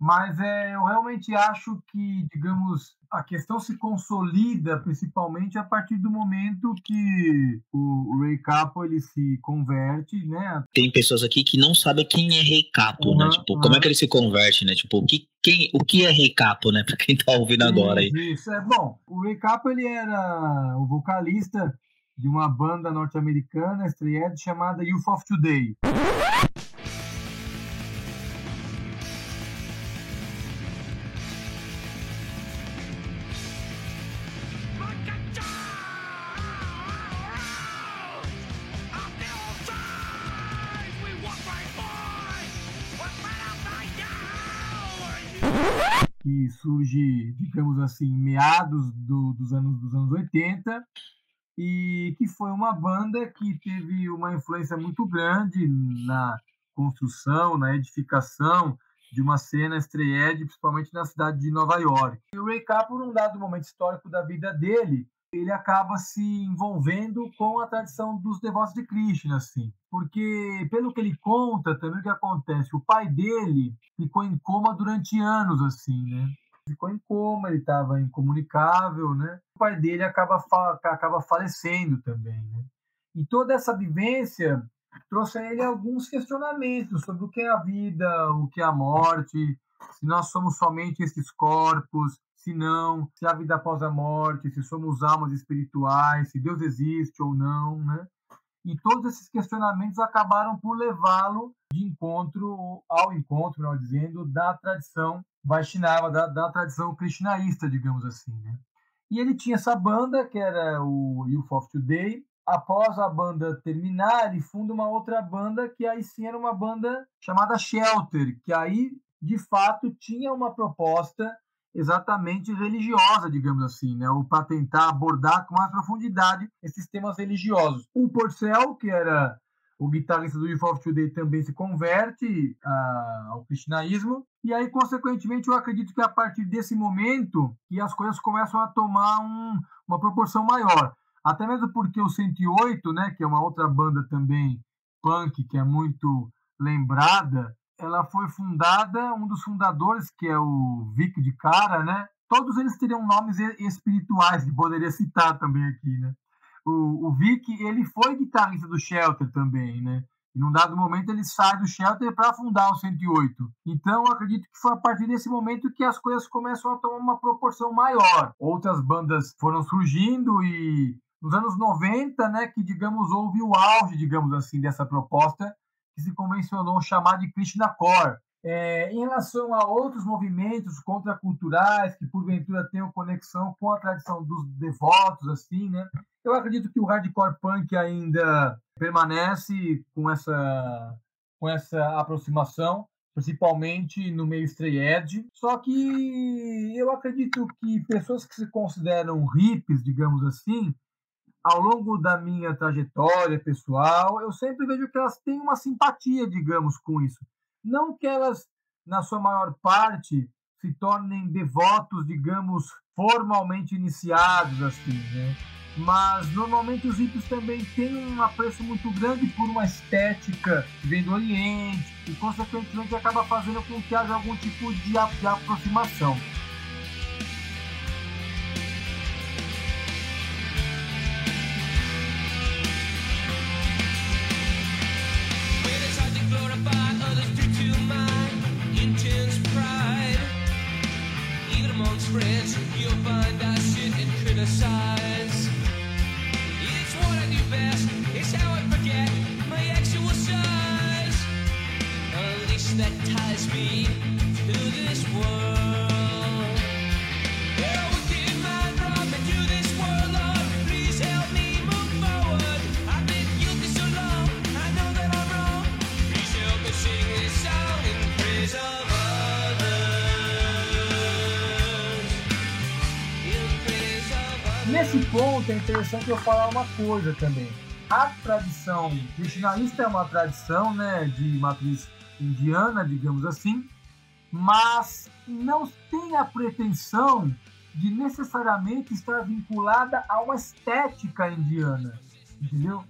Speaker 3: Mas é, eu realmente acho que, digamos, a questão se consolida principalmente a partir do momento que o, Ray Capo ele se converte, né?
Speaker 2: Tem pessoas aqui que não sabem quem é Rei Capo, uhum, né? Tipo, uhum. como é que ele se converte, né? Tipo, o que, quem, o que é Rei Capo, né? Para quem tá ouvindo agora aí.
Speaker 3: Isso, é bom. O Ray Capo ele era o vocalista de uma banda norte-americana estreada chamada Youth of Today. Que surge, digamos assim, meados do, dos, anos, dos anos 80, e que foi uma banda que teve uma influência muito grande na construção, na edificação de uma cena estreed, principalmente na cidade de Nova York. E o Ray Cappo, num dado momento histórico da vida dele, ele acaba se envolvendo com a tradição dos devotos de Krishna, assim. Porque, pelo que ele conta, também o que acontece, o pai dele ficou em coma durante anos, assim, né? ficou em coma, ele estava incomunicável, né? O pai dele acaba, fa acaba falecendo também, né? E toda essa vivência trouxe a ele alguns questionamentos sobre o que é a vida, o que é a morte, se nós somos somente esses corpos, se não, se há vida após a morte, se somos almas espirituais, se Deus existe ou não, né? E todos esses questionamentos acabaram por levá-lo de encontro ao encontro, melhor dizendo, da tradição Vaishnava, da, da tradição krishnaísta, digamos assim, né? E ele tinha essa banda, que era o Youth of Today. Após a banda terminar, ele funda uma outra banda, que aí sim era uma banda chamada Shelter, que aí, de fato, tinha uma proposta exatamente religiosa, digamos assim, né? ou para tentar abordar com mais profundidade esses temas religiosos. O Porcel, que era o guitarrista do Youth of Today, também se converte uh, ao cristianismo, e aí, consequentemente, eu acredito que a partir desse momento que as coisas começam a tomar um, uma proporção maior. Até mesmo porque o 108, né, que é uma outra banda também punk, que é muito lembrada, ela foi fundada, um dos fundadores, que é o Vic de Cara, né? Todos eles teriam nomes espirituais que poderia citar também aqui, né? O, o Vic, ele foi guitarrista do Shelter também, né? E num dado momento ele sai do Shelter para fundar o 108. Então, acredito que foi a partir desse momento que as coisas começam a tomar uma proporção maior. Outras bandas foram surgindo e nos anos 90, né, que digamos houve o auge, digamos assim, dessa proposta que se convencionou chamar de Krishna Core. É, em relação a outros movimentos contraculturais que porventura tenham conexão com a tradição dos devotos, assim, né? Eu acredito que o hardcore punk ainda permanece com essa com essa aproximação, principalmente no meio stray edge. Só que eu acredito que pessoas que se consideram hippies, digamos assim, ao longo da minha trajetória pessoal, eu sempre vejo que elas têm uma simpatia, digamos, com isso. Não que elas, na sua maior parte, se tornem devotos, digamos, formalmente iniciados, assim, né? Mas normalmente os hippies também têm um apreço muito grande por uma estética que vem do Oriente e, consequentemente, acaba fazendo com que haja algum tipo de, de aproximação. You'll find I sit and criticize. It's what I do best, it's how I forget my actual size. That ties me to this world. Nesse ponto é interessante eu falar uma coisa também. A tradição krishnaísta é uma tradição né, de matriz indiana, digamos assim, mas não tem a pretensão de necessariamente estar vinculada a uma estética indiana, entendeu?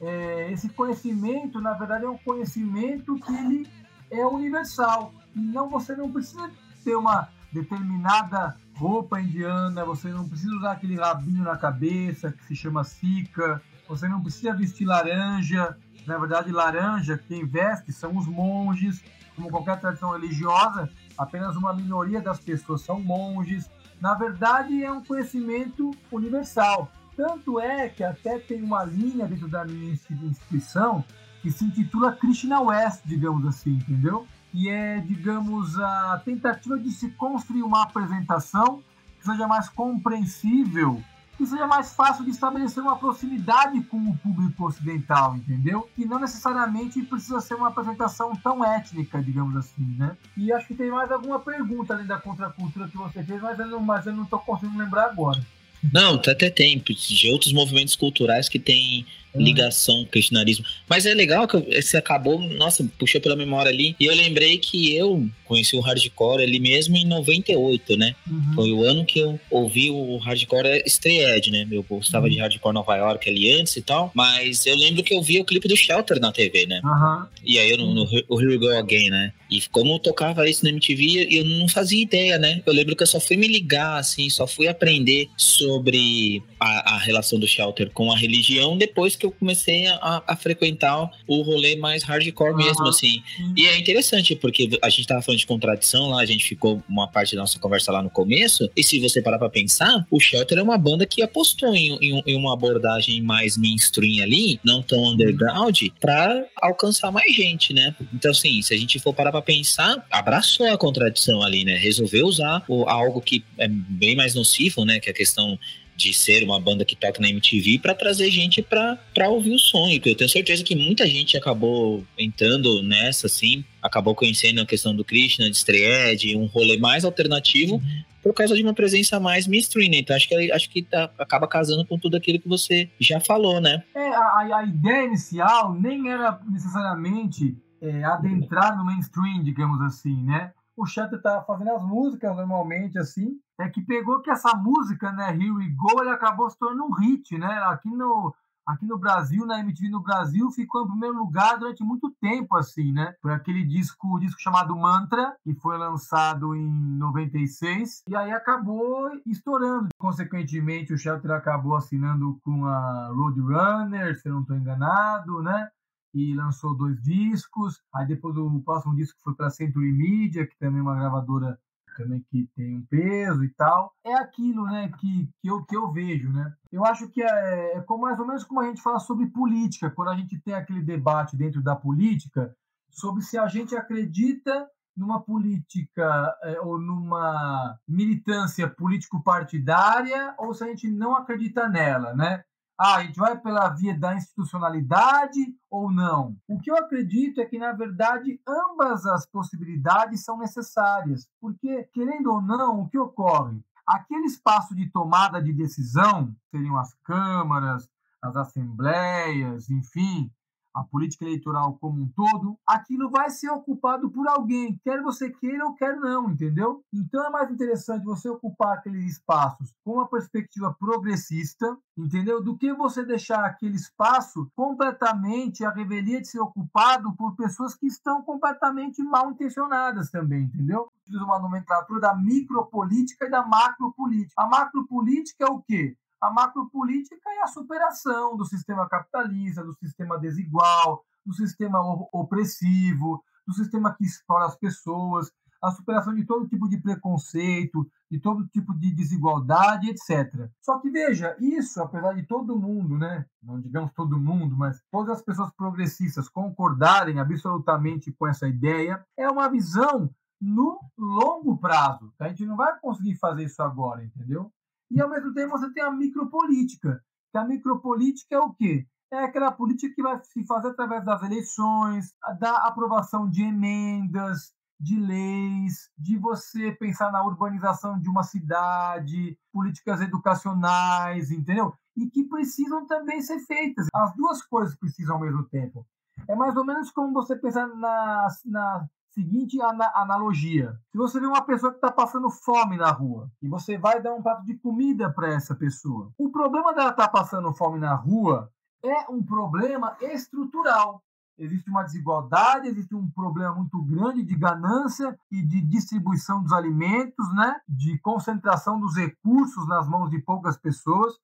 Speaker 3: É, esse conhecimento, na verdade, é um conhecimento que ele é universal. Não, você não precisa ter uma determinada roupa indiana, você não precisa usar aquele rabinho na cabeça que se chama sica, você não precisa vestir laranja. Na verdade, laranja, quem veste são os monges, como qualquer tradição religiosa, apenas uma minoria das pessoas são monges. Na verdade, é um conhecimento universal. Tanto é que até tem uma linha dentro da minha instituição que se intitula Krishna West, digamos assim, entendeu? Que é, digamos, a tentativa de se construir uma apresentação que seja mais compreensível, que seja mais fácil de estabelecer uma proximidade com o público ocidental, entendeu? E não necessariamente precisa ser uma apresentação tão étnica, digamos assim, né? E acho que tem mais alguma pergunta além da contracultura que você fez, mas eu não, mas eu não tô conseguindo lembrar agora.
Speaker 2: Não, até tem, de outros movimentos culturais que têm ligação com o cristianismo. Mas é legal que você acabou, nossa, puxou pela memória ali. E eu lembrei que eu conheci o hardcore ali mesmo em 98, né? Uhum. Foi o ano que eu ouvi o hardcore estreed, né? Eu gostava uhum. de hardcore Nova York ali antes e tal. Mas eu lembro que eu vi o clipe do Shelter na TV, né?
Speaker 3: Uhum.
Speaker 2: E aí eu no, no, no Here We Go Again, né? E como eu tocava isso na MTV, eu não fazia ideia, né? Eu lembro que eu só fui me ligar, assim, só fui aprender sobre a, a relação do Shelter com a religião depois que eu comecei a, a frequentar o rolê mais hardcore uhum. mesmo, assim. E é interessante, porque a gente tava falando de contradição lá, a gente ficou uma parte da nossa conversa lá no começo, e se você parar pra pensar, o Shelter é uma banda que apostou em, em, em uma abordagem mais mainstream ali, não tão underground, pra alcançar mais gente, né? Então, assim, se a gente for parar pra pensar, abraçou a contradição ali, né? Resolveu usar o, algo que é bem mais nocivo, né? Que é a questão de ser uma banda que toca na MTV para trazer gente para ouvir o. E eu tenho certeza que muita gente acabou entrando nessa, assim, acabou conhecendo a questão do Krishna, de Strayed, um rolê mais alternativo, uhum. por causa de uma presença mais mainstream. Né? Então acho que, acho que tá, acaba casando com tudo aquilo que você já falou, né?
Speaker 3: É, a, a ideia inicial nem era necessariamente é, adentrar no mainstream, digamos assim, né? O Shatter tá fazendo as músicas normalmente assim, é que pegou que essa música, né, Here We Go, ele acabou se tornando um hit, né? Aqui no aqui no Brasil, na MTV no Brasil, ficou em primeiro lugar durante muito tempo, assim, né? Foi aquele disco, disco chamado Mantra, que foi lançado em 96, e aí acabou estourando. Consequentemente, o Shelter acabou assinando com a Roadrunner, se eu não estou enganado, né? E lançou dois discos. Aí depois o próximo disco foi para Century Media, que também é uma gravadora também que tem um peso e tal. É aquilo, né, que, que, eu, que eu vejo, né? Eu acho que é, é como, mais ou menos como a gente fala sobre política, quando a gente tem aquele debate dentro da política sobre se a gente acredita numa política é, ou numa militância político-partidária ou se a gente não acredita nela, né? Ah, a gente vai pela via da institucionalidade ou não? O que eu acredito é que, na verdade, ambas as possibilidades são necessárias, porque, querendo ou não, o que ocorre? Aquele espaço de tomada de decisão, seriam as câmaras, as assembleias, enfim, a política eleitoral como um todo, aquilo vai ser ocupado por alguém, quer você queira ou quer não, entendeu? Então é mais interessante você ocupar aqueles espaços com uma perspectiva progressista, entendeu? Do que você deixar aquele espaço completamente a revelia de ser ocupado por pessoas que estão completamente mal intencionadas também, entendeu? Uma nomenclatura da micropolítica e da macropolítica. A macropolítica é o quê? A macropolítica é a superação do sistema capitalista, do sistema desigual, do sistema opressivo, do sistema que explora as pessoas, a superação de todo tipo de preconceito, de todo tipo de desigualdade, etc. Só que veja, isso, apesar de todo mundo, né, não digamos todo mundo, mas todas as pessoas progressistas concordarem absolutamente com essa ideia, é uma visão no longo prazo. A gente não vai conseguir fazer isso agora, entendeu? E, ao mesmo tempo, você tem a micropolítica. Que a micropolítica é o quê? É aquela política que vai se fazer através das eleições, da aprovação de emendas, de leis, de você pensar na urbanização de uma cidade, políticas educacionais, entendeu? E que precisam também ser feitas. As duas coisas precisam ao mesmo tempo. É mais ou menos como você pensar na, na seguinte ana analogia. Se você vê uma pessoa que está passando fome na rua e você vai dar um prato de comida para essa pessoa, o problema dela estar tá passando fome na rua é um problema estrutural. Existe uma desigualdade, existe um problema muito grande de ganância e de distribuição dos alimentos, né? de concentração dos recursos nas mãos de poucas pessoas.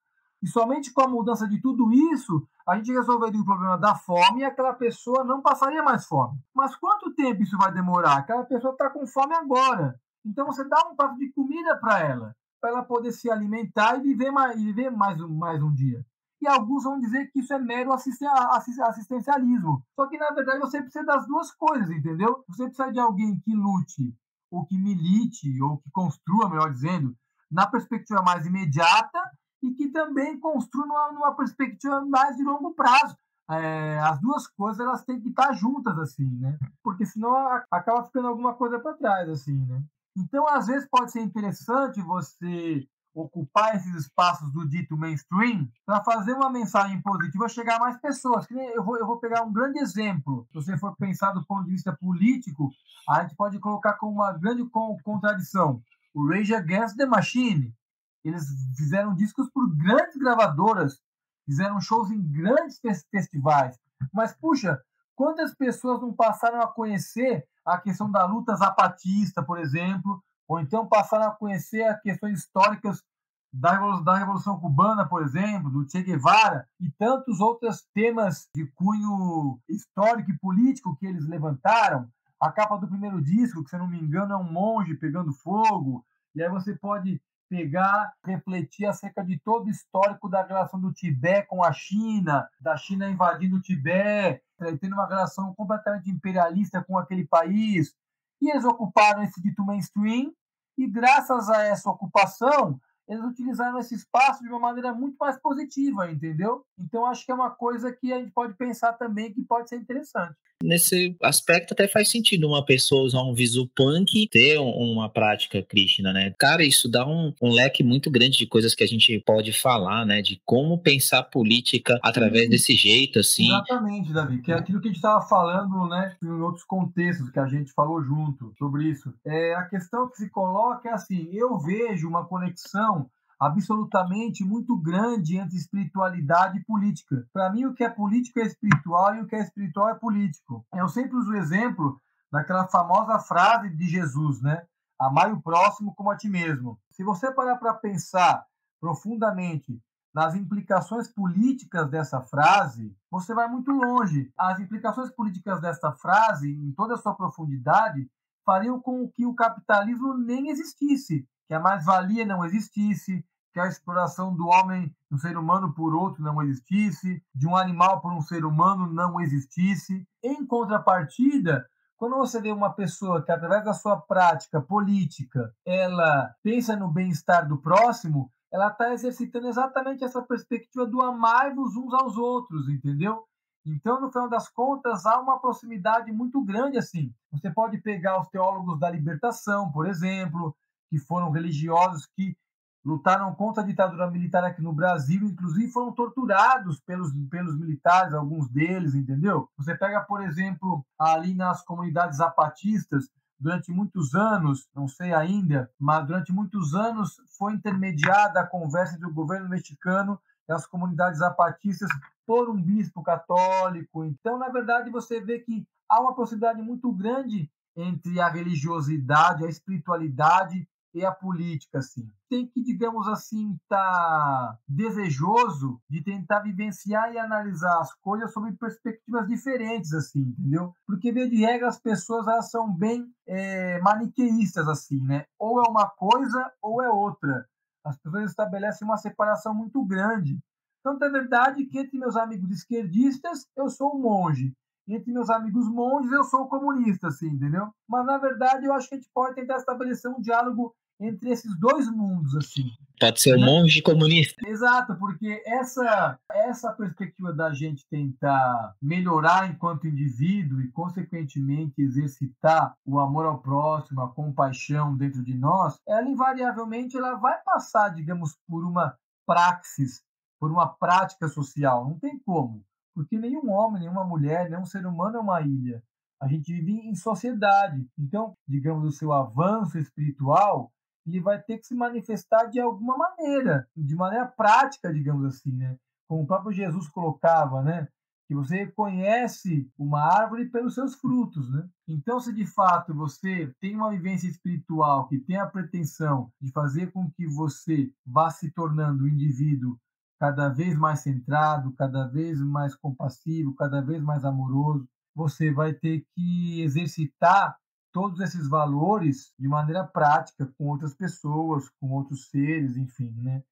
Speaker 3: E somente com a mudança de tudo isso, a gente resolveria o problema da fome e aquela pessoa não passaria mais fome. Mas quanto tempo isso vai demorar? Aquela pessoa está com fome agora. Então você dá um prato de comida para ela, para ela poder se alimentar e viver mais, viver mais, mais um dia. E alguns vão dizer que isso é mero assistencialismo. Só que, na verdade, você precisa das duas coisas, entendeu? Você precisa de alguém que lute, ou que milite, ou que construa, melhor dizendo, na perspectiva mais imediata, e que também construa numa, numa perspectiva mais de longo prazo. É, as duas coisas elas têm que estar juntas assim, né? Porque senão acaba ficando alguma coisa para trás assim, né? Então às vezes pode ser interessante você ocupar esses espaços do dito mainstream para fazer uma mensagem positiva chegar a mais pessoas. Eu vou, eu vou pegar um grande exemplo. Se você for pensar do ponto de vista político, a gente pode colocar como uma grande contradição o Rage Against the Machine. Eles fizeram discos por grandes gravadoras, fizeram shows em grandes festivais. Mas, puxa, quantas pessoas não passaram a conhecer a questão da luta zapatista, por exemplo, ou então passaram a conhecer as questões históricas da Revolução, da Revolução Cubana, por exemplo, do Che Guevara e tantos outros temas de cunho histórico e político que eles levantaram. A capa do primeiro disco, que se não me engano é um monge pegando fogo, e aí você pode pegar, refletir acerca de todo o histórico da relação do Tibete com a China, da China invadindo o Tibete, tendo uma relação completamente imperialista com aquele país. E eles ocuparam esse dito mainstream, e graças a essa ocupação, eles utilizaram esse espaço de uma maneira muito mais positiva, entendeu? Então acho que é uma coisa que a gente pode pensar também que pode ser interessante.
Speaker 2: Nesse aspecto até faz sentido uma pessoa usar um visu punk ter uma prática Krishna, né? Cara, isso dá um, um, leque muito grande de coisas que a gente pode falar, né? De como pensar política através Sim. desse jeito, assim.
Speaker 3: Exatamente, Davi, que é aquilo que a gente estava falando, né? Em outros contextos que a gente falou junto sobre isso. É, a questão que se coloca é assim, eu vejo uma conexão absolutamente muito grande entre espiritualidade e política. Para mim, o que é político é espiritual e o que é espiritual é político. Eu sempre uso o exemplo daquela famosa frase de Jesus, né? Amai o próximo como a ti mesmo. Se você parar para pensar profundamente nas implicações políticas dessa frase, você vai muito longe. As implicações políticas dessa frase, em toda a sua profundidade, fariam com que o capitalismo nem existisse, que a mais-valia não existisse, que a exploração do homem, um ser humano por outro, não existisse, de um animal por um ser humano não existisse. Em contrapartida, quando você vê uma pessoa que, através da sua prática política, ela pensa no bem-estar do próximo, ela está exercitando exatamente essa perspectiva do amar-vos uns aos outros, entendeu? Então, no final das contas, há uma proximidade muito grande assim. Você pode pegar os teólogos da libertação, por exemplo, que foram religiosos que lutaram contra a ditadura militar aqui no Brasil, inclusive foram torturados pelos, pelos militares, alguns deles, entendeu? Você pega, por exemplo, ali nas comunidades zapatistas, durante muitos anos, não sei ainda, mas durante muitos anos foi intermediada a conversa entre o governo mexicano e as comunidades zapatistas por um bispo católico. Então, na verdade, você vê que há uma proximidade muito grande entre a religiosidade, a espiritualidade e a política, assim. Tem que, digamos assim, estar tá desejoso de tentar vivenciar e analisar as coisas sob perspectivas diferentes, assim, entendeu? Porque, via de regra, as pessoas elas são bem é, maniqueístas, assim, né? Ou é uma coisa ou é outra. As pessoas estabelecem uma separação muito grande. Tanto é verdade que entre meus amigos esquerdistas, eu sou um monge entre meus amigos monges, eu sou comunista, assim, entendeu? Mas, na verdade, eu acho que a gente pode tentar estabelecer um diálogo entre esses dois mundos, assim.
Speaker 2: Pode ser um né? monge comunista.
Speaker 3: Exato, porque essa, essa perspectiva da gente tentar melhorar enquanto indivíduo e, consequentemente, exercitar o amor ao próximo, a compaixão dentro de nós, ela invariavelmente ela vai passar, digamos, por uma praxis, por uma prática social. Não tem como. Porque nenhum homem, nenhuma mulher, nenhum ser humano é uma ilha. A gente vive em sociedade. Então, digamos, o seu avanço espiritual ele vai ter que se manifestar de alguma maneira, de maneira prática, digamos assim, né? Como o próprio Jesus colocava, né? Que você conhece uma árvore pelos seus frutos, né? Então, se de fato você tem uma vivência espiritual que tem a pretensão de fazer com que você vá se tornando um indivíduo cada vez mais centrado, cada vez mais compassivo, cada vez mais amoroso. Você vai ter que exercitar todos esses valores de maneira prática com outras pessoas, com outros seres, enfim, né?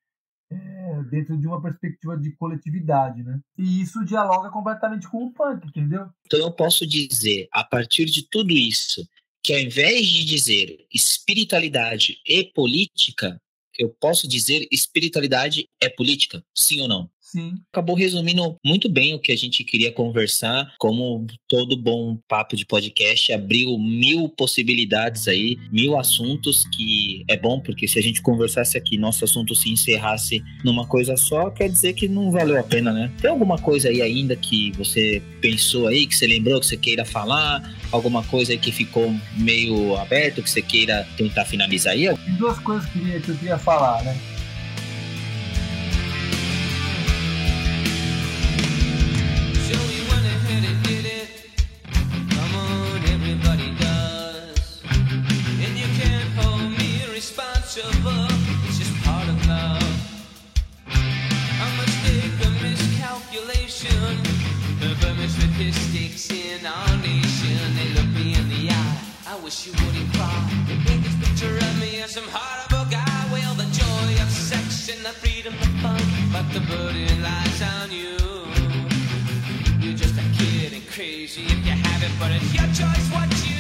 Speaker 3: É, dentro de uma perspectiva de coletividade, né? E isso dialoga completamente com o punk, entendeu?
Speaker 2: Então eu posso dizer, a partir de tudo isso, que ao invés de dizer espiritualidade e política, eu posso dizer espiritualidade é política? Sim ou não?
Speaker 3: Sim.
Speaker 2: Acabou resumindo muito bem o que a gente queria conversar. Como todo bom papo de podcast, abriu mil possibilidades aí, mil assuntos que é bom, porque se a gente conversasse aqui, nosso assunto se encerrasse numa coisa só, quer dizer que não valeu a pena, né? Tem alguma coisa aí ainda que você pensou aí, que você lembrou, que você queira falar? Alguma coisa aí que ficou meio aberto, que você queira tentar finalizar aí?
Speaker 3: Tem duas coisas que eu queria falar, né?
Speaker 4: Wish you wouldn't cry. Paint this picture of me as some horrible guy. Well, the joy of sex and the freedom of fun, but the burden lies on you. You're just a kid and crazy if you have it, but it's your choice what you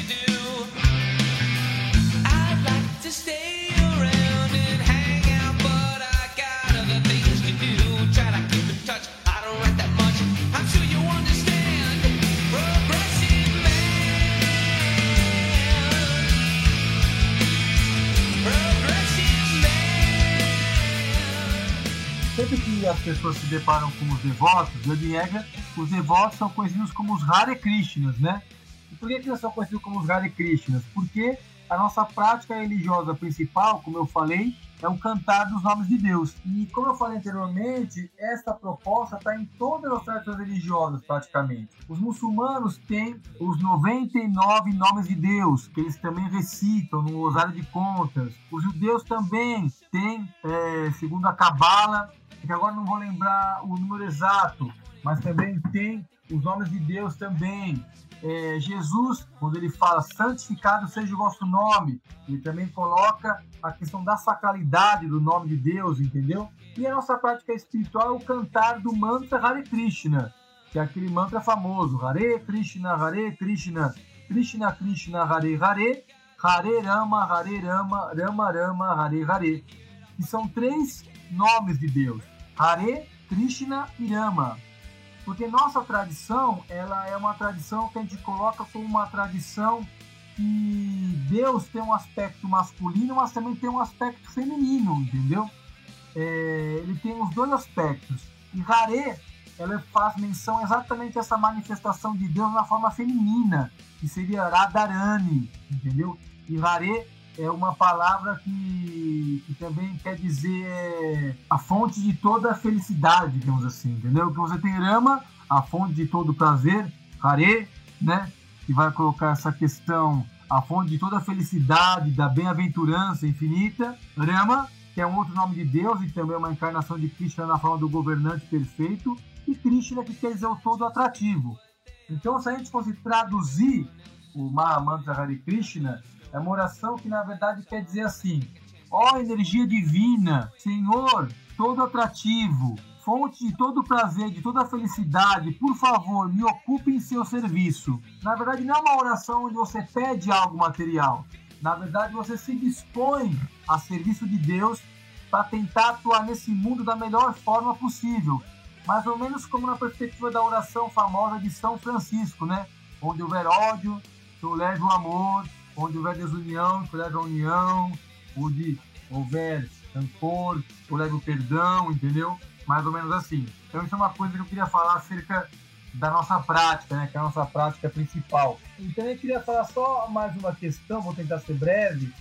Speaker 3: Sempre que as pessoas se deparam com os devotos, de regra, os devotos são conhecidos como os Hare Krishnas, né? E por que, eles são conhecidos como os Hare Krishnas? Porque a nossa prática religiosa principal, como eu falei, é o cantar dos nomes de Deus. E como eu falei anteriormente, essa proposta está em todas as tradições religiosas, praticamente. Os muçulmanos têm os 99 nomes de Deus, que eles também recitam no Rosário de Contas. Os judeus também têm, é, segundo a Cabala, que agora não vou lembrar o número exato, mas também tem os nomes de Deus também. É, Jesus, quando ele fala santificado seja o vosso nome, ele também coloca a questão da sacralidade do nome de Deus, entendeu? E a nossa prática espiritual é o cantar do mantra Hare Krishna, que é aquele mantra famoso, Hare Krishna, Hare Krishna, Krishna Krishna, Hare Hare, Hare Rama, Hare Rama, Rama Rama, Hare Hare. Que são três nomes de Deus, Hare, Krishna e Rama. Porque nossa tradição, ela é uma tradição que a gente coloca como uma tradição que Deus tem um aspecto masculino, mas também tem um aspecto feminino, entendeu? É, ele tem os dois aspectos. E Hare, ela faz menção exatamente a essa manifestação de Deus na forma feminina, que seria Radharani, entendeu? E Hare é uma palavra que, que também quer dizer é, a fonte de toda a felicidade, digamos assim, entendeu? Que você tem Rama, a fonte de todo prazer, Hare, né? Que vai colocar essa questão, a fonte de toda a felicidade, da bem-aventurança infinita. Rama, que é um outro nome de Deus e também é uma encarnação de Krishna na forma do governante perfeito. E Krishna, que quer dizer o todo atrativo. Então, se a gente fosse traduzir o Mahamantra Hare Krishna, é uma oração que na verdade quer dizer assim: ó energia divina, Senhor, todo atrativo, fonte de todo prazer, de toda felicidade, por favor, me ocupe em seu serviço. Na verdade, não é uma oração onde você pede algo material. Na verdade, você se dispõe a serviço de Deus para tentar atuar nesse mundo da melhor forma possível. Mais ou menos como na perspectiva da oração famosa de São Francisco, né? Onde houver ódio, eu leve o amor, onde houver desunião, eu leve a união, onde houver rancor, eu leve o perdão, entendeu? Mais ou menos assim. Então isso é uma coisa que eu queria falar acerca da nossa prática, né? Que é a nossa prática principal. Então eu queria falar só mais uma questão, vou tentar ser breve,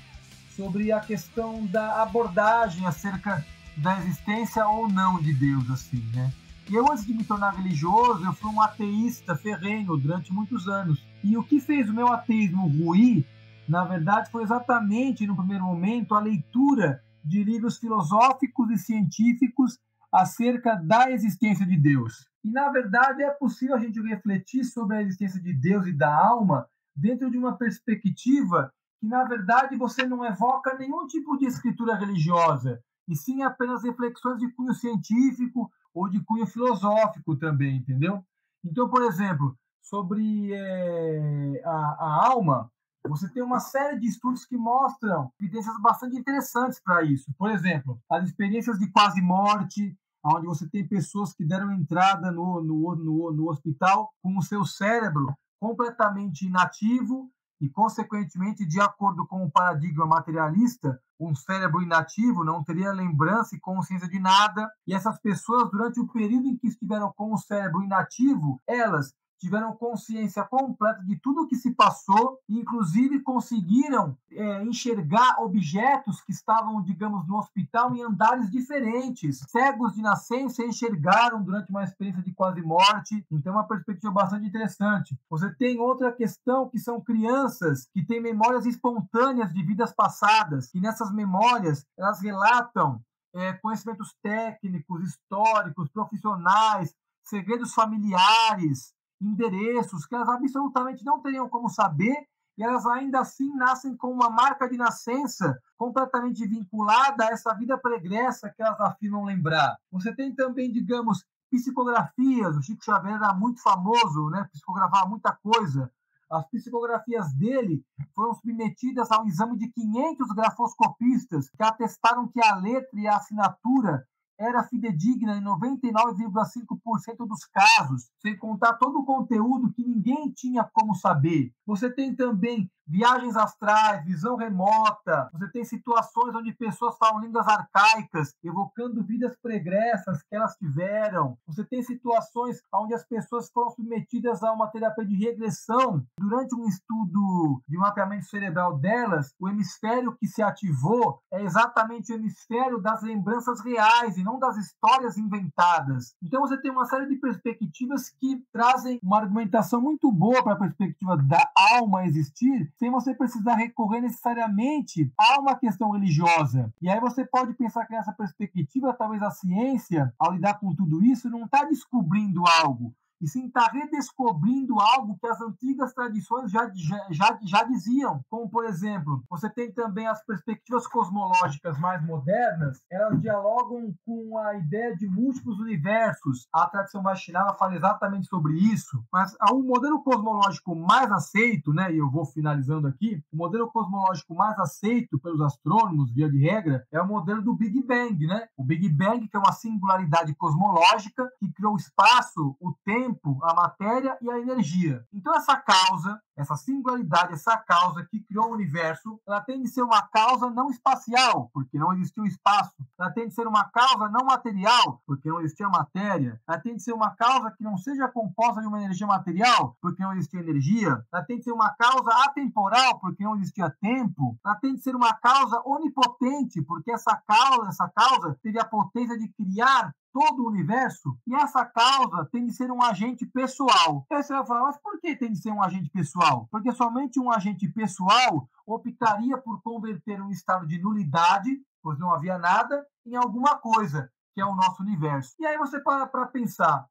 Speaker 3: sobre a questão da abordagem acerca da existência ou não de Deus, assim, né? E eu, antes de me tornar religioso, eu fui um ateísta ferrenho durante muitos anos. E o que fez o meu ateísmo ruir, na verdade, foi exatamente, no primeiro momento, a leitura de livros filosóficos e científicos acerca da existência de Deus. E, na verdade, é possível a gente refletir sobre a existência de Deus e da alma dentro de uma perspectiva que, na verdade, você não evoca nenhum tipo de escritura religiosa, e sim apenas reflexões de cunho científico ou de cunho filosófico também, entendeu? Então, por exemplo, sobre é, a, a, alma, você tem uma série de estudos que mostram evidências bastante interessantes para isso. Por exemplo, as experiências de quase morte, onde você tem pessoas que deram entrada no, no, no, no hospital com o seu cérebro completamente inativo e, consequentemente, de acordo com o paradigma materialista, um cérebro inativo não teria lembrança e consciência de nada. E essas pessoas, durante o período em que estiveram com o cérebro inativo, elas tiveram consciência completa de tudo o que se passou, inclusive conseguiram é, enxergar objetos que estavam, digamos, no hospital em andares diferentes. Cegos de nascença enxergaram durante uma experiência de quase morte, então é uma perspectiva bastante interessante. Você tem outra questão que são crianças que têm memórias espontâneas de vidas passadas, e nessas memórias elas relatam é, conhecimentos técnicos, históricos, profissionais, segredos familiares, endereços que elas absolutamente não teriam como saber e elas ainda assim nascem com uma marca de nascença completamente vinculada a essa vida pregressa que elas afirmam lembrar. Você tem também, digamos, psicografias. O Chico Xavier era muito famoso, né? psicografava muita coisa. As psicografias dele foram submetidas ao exame de 500 grafoscopistas que atestaram que a letra e a assinatura era fidedigna em 99,5% dos casos, sem contar todo o conteúdo que ninguém tinha como saber. Você tem também viagens astrais, visão remota, você tem situações onde pessoas falam línguas arcaicas, evocando vidas pregressas que elas tiveram. Você tem situações onde as pessoas foram submetidas a uma terapia de regressão. Durante um estudo de mapeamento cerebral delas, o hemisfério que se ativou é exatamente o hemisfério das lembranças reais e não das histórias inventadas. Então você tem uma série de perspectivas que trazem uma argumentação muito boa para a perspectiva da alma existir sem você precisar recorrer necessariamente a uma questão religiosa. E aí você pode pensar que nessa perspectiva, talvez a ciência, ao lidar com tudo isso, não está descobrindo algo, e sim está redescobrindo algo que as antigas tradições já, já, já, diziam. Como, por exemplo, você tem também as perspectivas cosmológicas mais modernas, elas dialogam com a ideia de múltiplos universos. A tradição vacinada fala exatamente sobre isso, mas o modelo cosmológico mais aceito, né, e eu vou finalizando aqui, o modelo cosmológico mais aceito pelos astrônomos, via de regra, é o modelo do Big Bang, né? O Big Bang, que é uma singularidade cosmológica que criou o espaço, o tempo, tempo, a matéria e a energia. Então, essa causa, essa singularidade, essa causa que criou o universo, ela tem de ser uma causa não espacial, porque não existiu espaço. Ela tem de ser uma causa não material, porque não existia matéria. Ela tem de ser uma causa que não seja composta de uma energia material, porque não existia energia. Ela tem de ser uma causa atemporal, porque não existia tempo. Ela tem de ser uma causa onipotente, porque essa causa, essa causa teve a potência de criar todo o universo, e essa causa tem de ser um agente pessoal. Aí você vai falar, mas por que tem de ser um agente pessoal? Porque somente um agente pessoal optaria por converter um estado de nulidade, pois não havia nada, em alguma coisa, que é o nosso universo. E aí você para para pensar,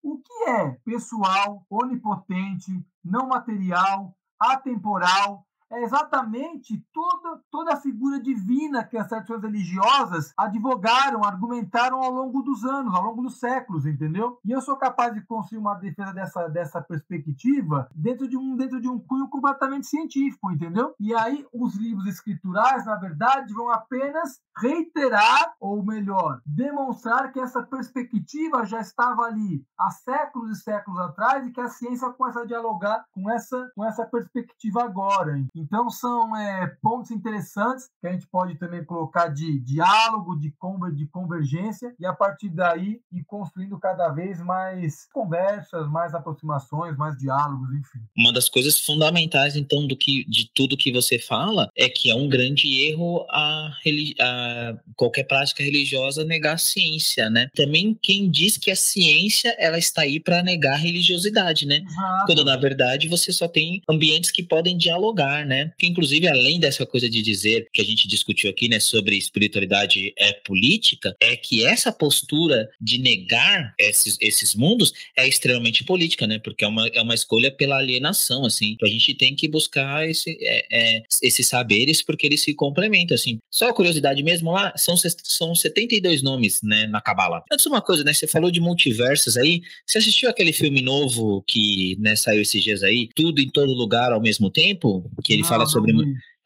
Speaker 3: o que é pessoal, onipotente, não material, atemporal, é exatamente toda, toda a figura divina que as tradições religiosas advogaram, argumentaram ao longo dos anos, ao longo dos séculos, entendeu? E eu sou capaz de construir uma defesa dessa, dessa perspectiva dentro de, um, dentro de um cunho completamente científico, entendeu? E aí os livros escriturais, na verdade, vão apenas reiterar, ou melhor, demonstrar que essa perspectiva já estava ali há séculos e séculos atrás e que a ciência começa a dialogar com essa, com essa perspectiva agora. Então, são é, pontos interessantes que a gente pode também colocar de diálogo, de, conver, de convergência, e a partir daí ir construindo cada vez mais conversas, mais aproximações, mais diálogos, enfim.
Speaker 2: Uma das coisas fundamentais, então, do que, de tudo que você fala é que é um grande erro a, a qualquer prática religiosa negar a ciência, né? Também quem diz que a ciência ela está aí para negar a religiosidade, né?
Speaker 3: Exato.
Speaker 2: Quando na verdade você só tem ambientes que podem dialogar, né? Que inclusive além dessa coisa de dizer que a gente discutiu aqui, né, sobre espiritualidade é política, é que essa postura de negar esses, esses mundos é extremamente política, né? Porque é uma, é uma escolha pela alienação, assim. A gente tem que buscar esse, é, é, esses saberes porque eles se complementam, assim. Só curiosidade mesmo lá, são, são 72 nomes, né, na Cabala. Antes uma coisa, né, você falou de multiversos aí, você assistiu aquele filme novo que, né, saiu esses dias aí, Tudo em Todo Lugar ao mesmo tempo? Que ele
Speaker 3: Não,
Speaker 2: fala sobre...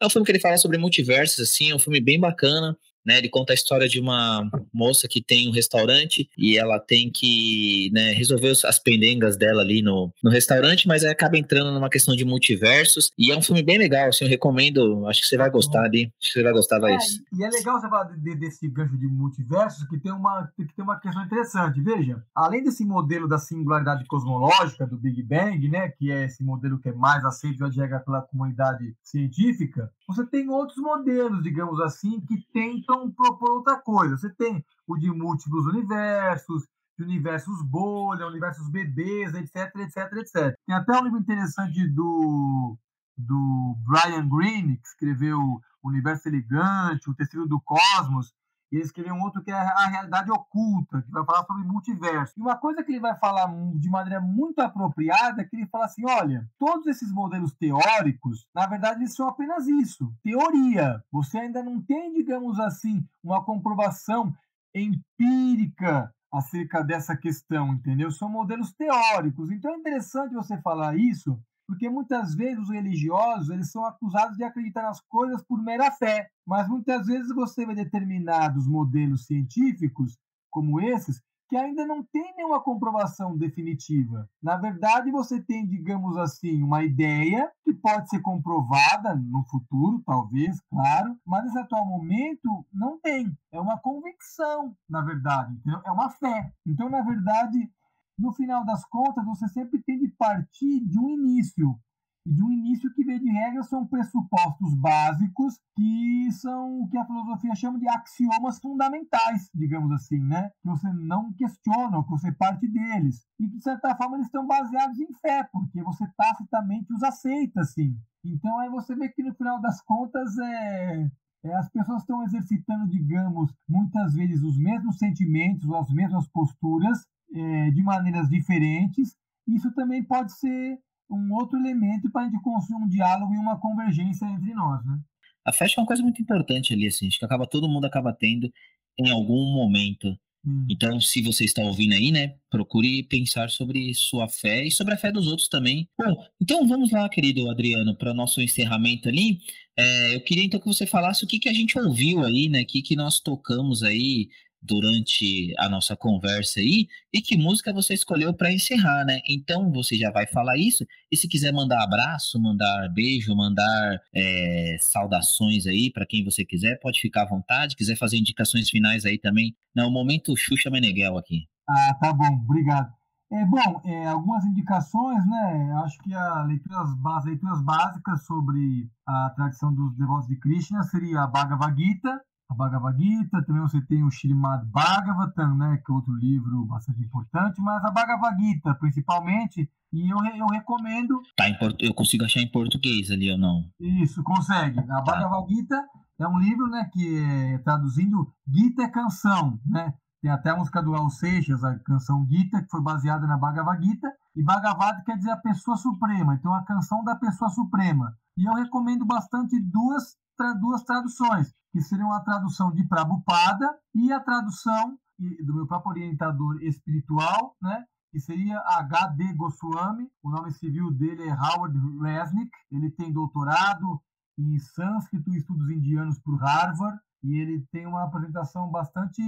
Speaker 2: É um filme que ele fala sobre multiversos, assim, é um filme bem bacana. Né? Ele conta a história de uma moça que tem um restaurante e ela tem que né, resolver as pendengas dela ali no, no restaurante, mas acaba entrando numa questão de multiversos. E é um filme bem legal, assim, eu recomendo. Acho que você vai gostar ali. Acho que você vai gostar, Laís.
Speaker 3: É, e é legal você falar de- desse gancho de multiversos, que tem uma, que tem uma questão interessante. Veja, além desse modelo da singularidade cosmológica do Big Bang, né, que é esse modelo que é mais aceito e adjega pela comunidade científica, você tem outros modelos, digamos assim, que tentam propor outra coisa. Você tem o de múltiplos universos, de universos bolha, universos bebês, etc, etc, etc. Tem até um livro interessante do, do Brian Greene, que escreveu O Universo Elegante, O Tecido do Cosmos, e ele escreveu um outro que é A Realidade Oculta, que vai falar sobre multiverso. E uma coisa que ele vai falar de maneira muito apropriada é que ele fala assim: olha, todos esses modelos teóricos, na verdade, eles são apenas isso, teoria. Você ainda não tem, digamos assim, uma comprovação empírica acerca dessa questão, entendeu? São modelos teóricos. Então é interessante você falar isso, porque muitas vezes os religiosos eles são acusados de acreditar nas coisas por mera fé, mas muitas vezes você vê determinados modelos científicos como esses que ainda não tem nenhuma comprovação definitiva. Na verdade, você tem, digamos assim, uma ideia que pode ser comprovada no futuro, talvez, claro, mas nesse atual momento não tem. É uma convicção, na verdade, é uma fé. Então, na verdade, no final das contas, você sempre tem de partir de um início. E de um início que, via de regra, são pressupostos básicos que são o que a filosofia chama de axiomas fundamentais, digamos assim, né? Que você não questiona, que você parte deles. E, de certa forma, eles estão baseados em fé, porque você tacitamente os aceita, assim. Então, aí você vê que, no final das contas, é, é, as pessoas estão exercitando, digamos, muitas vezes os mesmos sentimentos ou as mesmas posturas é, de maneiras diferentes. Isso também pode ser um outro elemento para a gente construir um diálogo e uma convergência entre nós, né?
Speaker 2: A que é uma coisa muito importante ali, assim, acho que acaba, todo mundo acaba tendo em algum momento.
Speaker 3: Hum.
Speaker 2: Então, se você está ouvindo aí, né, procure pensar sobre sua fé e sobre a fé dos outros também. Bom, então vamos lá, querido Adriano, para nosso encerramento ali. É, eu queria então que você falasse o que, que a gente ouviu aí, né, o que, que nós tocamos aí durante a nossa conversa aí e que música você escolheu para encerrar, né? Então você já vai falar isso e se quiser mandar abraço, mandar beijo, mandar é, saudações aí para quem você quiser, pode ficar à vontade. Quiser fazer indicações finais aí também, não, momento Xuxa Meneghel aqui.
Speaker 3: Ah, tá bom, obrigado. É, bom, é, algumas indicações, né? Acho que a leituras, as leituras básicas sobre a tradição dos devotos de Krishna seria a Bhagavad Gita, a Bhagavad Gita, também você tem o Srimad Bhagavatam, né, que é outro livro bastante importante, mas a Bhagavad Gita, principalmente, e eu, eu recomendo...
Speaker 2: Tá, em portu... eu consigo achar em português ali ou não?
Speaker 3: Isso, consegue. A Bhagavad Gita é um livro, né, que é, traduzindo, Gita é canção, né, tem até a música do Al Seixas, a canção Gita, que foi baseada na Bhagavad Gita, e Bhagavad quer dizer a pessoa suprema, então a canção da pessoa suprema. E eu recomendo bastante duas, duas traduções, que seriam a tradução de Prabhupada e a tradução do meu próprio orientador espiritual, né, que seria H.D. Goswami, o nome civil dele é Howard Resnick, ele tem doutorado em sânscrito e estudos indianos por Harvard, e ele tem uma apresentação bastante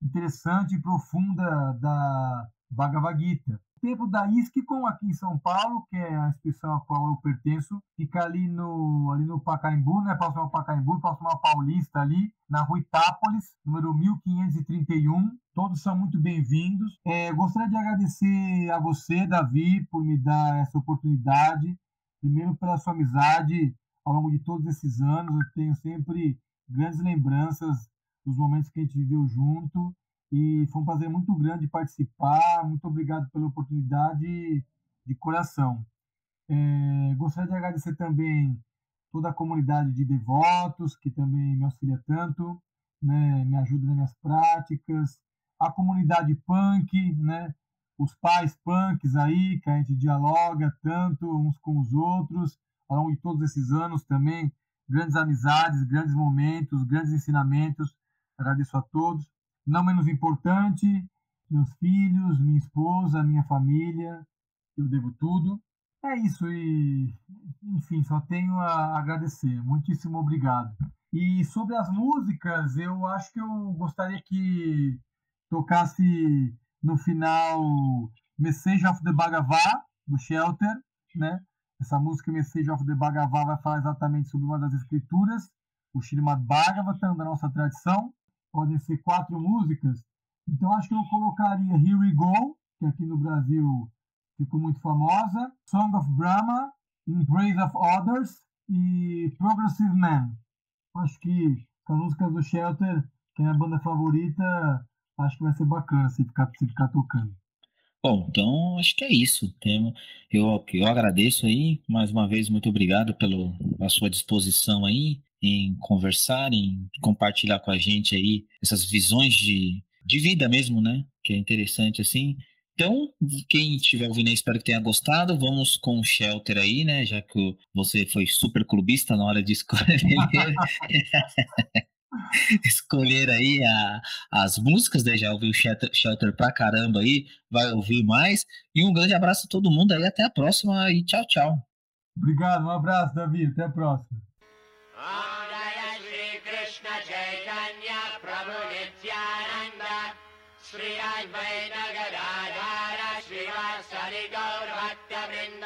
Speaker 3: interessante e profunda da Bhagavad Gita. O templo da ISKCON aqui em São Paulo, que é a instituição a qual eu pertenço, fica ali no, ali no Pacaembu, né, próximo ao Pacaembu, próximo ao Paulista ali, na rua Itápolis, número 1531. Todos são muito bem-vindos. É, gostaria de agradecer a você, Davi, por me dar essa oportunidade. Primeiro pela sua amizade ao longo de todos esses anos. Eu tenho sempre grandes lembranças dos momentos que a gente viveu junto e foi um prazer muito grande participar. Muito obrigado pela oportunidade de coração. É, gostaria de agradecer também toda a comunidade de devotos que também me auxilia tanto, né, me ajuda nas minhas práticas, a comunidade punk, né, os pais punks aí que a gente dialoga tanto uns com os outros ao longo de todos esses anos também, grandes amizades, grandes momentos, grandes ensinamentos. Agradeço a todos não menos importante, meus filhos, minha esposa, minha família, eu devo tudo. É isso e, enfim, só tenho a agradecer. Muitíssimo obrigado. E sobre as músicas, eu acho que eu gostaria que tocasse no final Message of the Bhagavad, do Shelter, né? Essa música Message of the Bhagavad vai falar exatamente sobre uma das escrituras, o Srimad Bhagavatam, da nossa tradição. Podem ser quatro músicas. Então acho que eu colocaria Here We Go, que aqui no Brasil ficou muito famosa, Song of Brahma, In Praise of Others e Progressive Man. Acho que as músicas do Shelter, que é a banda favorita, acho que vai ser bacana se ficar, se ficar tocando.
Speaker 2: Bom, então acho que é isso. Eu, eu agradeço aí, mais uma vez, muito obrigado pela sua disposição aí em conversar, em compartilhar com a gente aí essas visões de, de vida mesmo, né? Que é interessante assim. Então, quem estiver ouvindo aí, espero que tenha gostado. Vamos com o Shelter aí, né? Já que você foi super clubista na hora de escolher. escolher aí a, as músicas, né? Já ouviu Shelter, Shelter pra caramba aí, vai ouvir mais. E um grande abraço a todo mundo aí, até a próxima e tchau, tchau.
Speaker 3: Obrigado, um abraço, Davi, até a próxima.
Speaker 5: नय श्रीकृष्ण चैतन्य प्रभुनिद्यानन्द श्रि अज्मैनगदाधार श्रीवासरि गौरवत्यबिन्द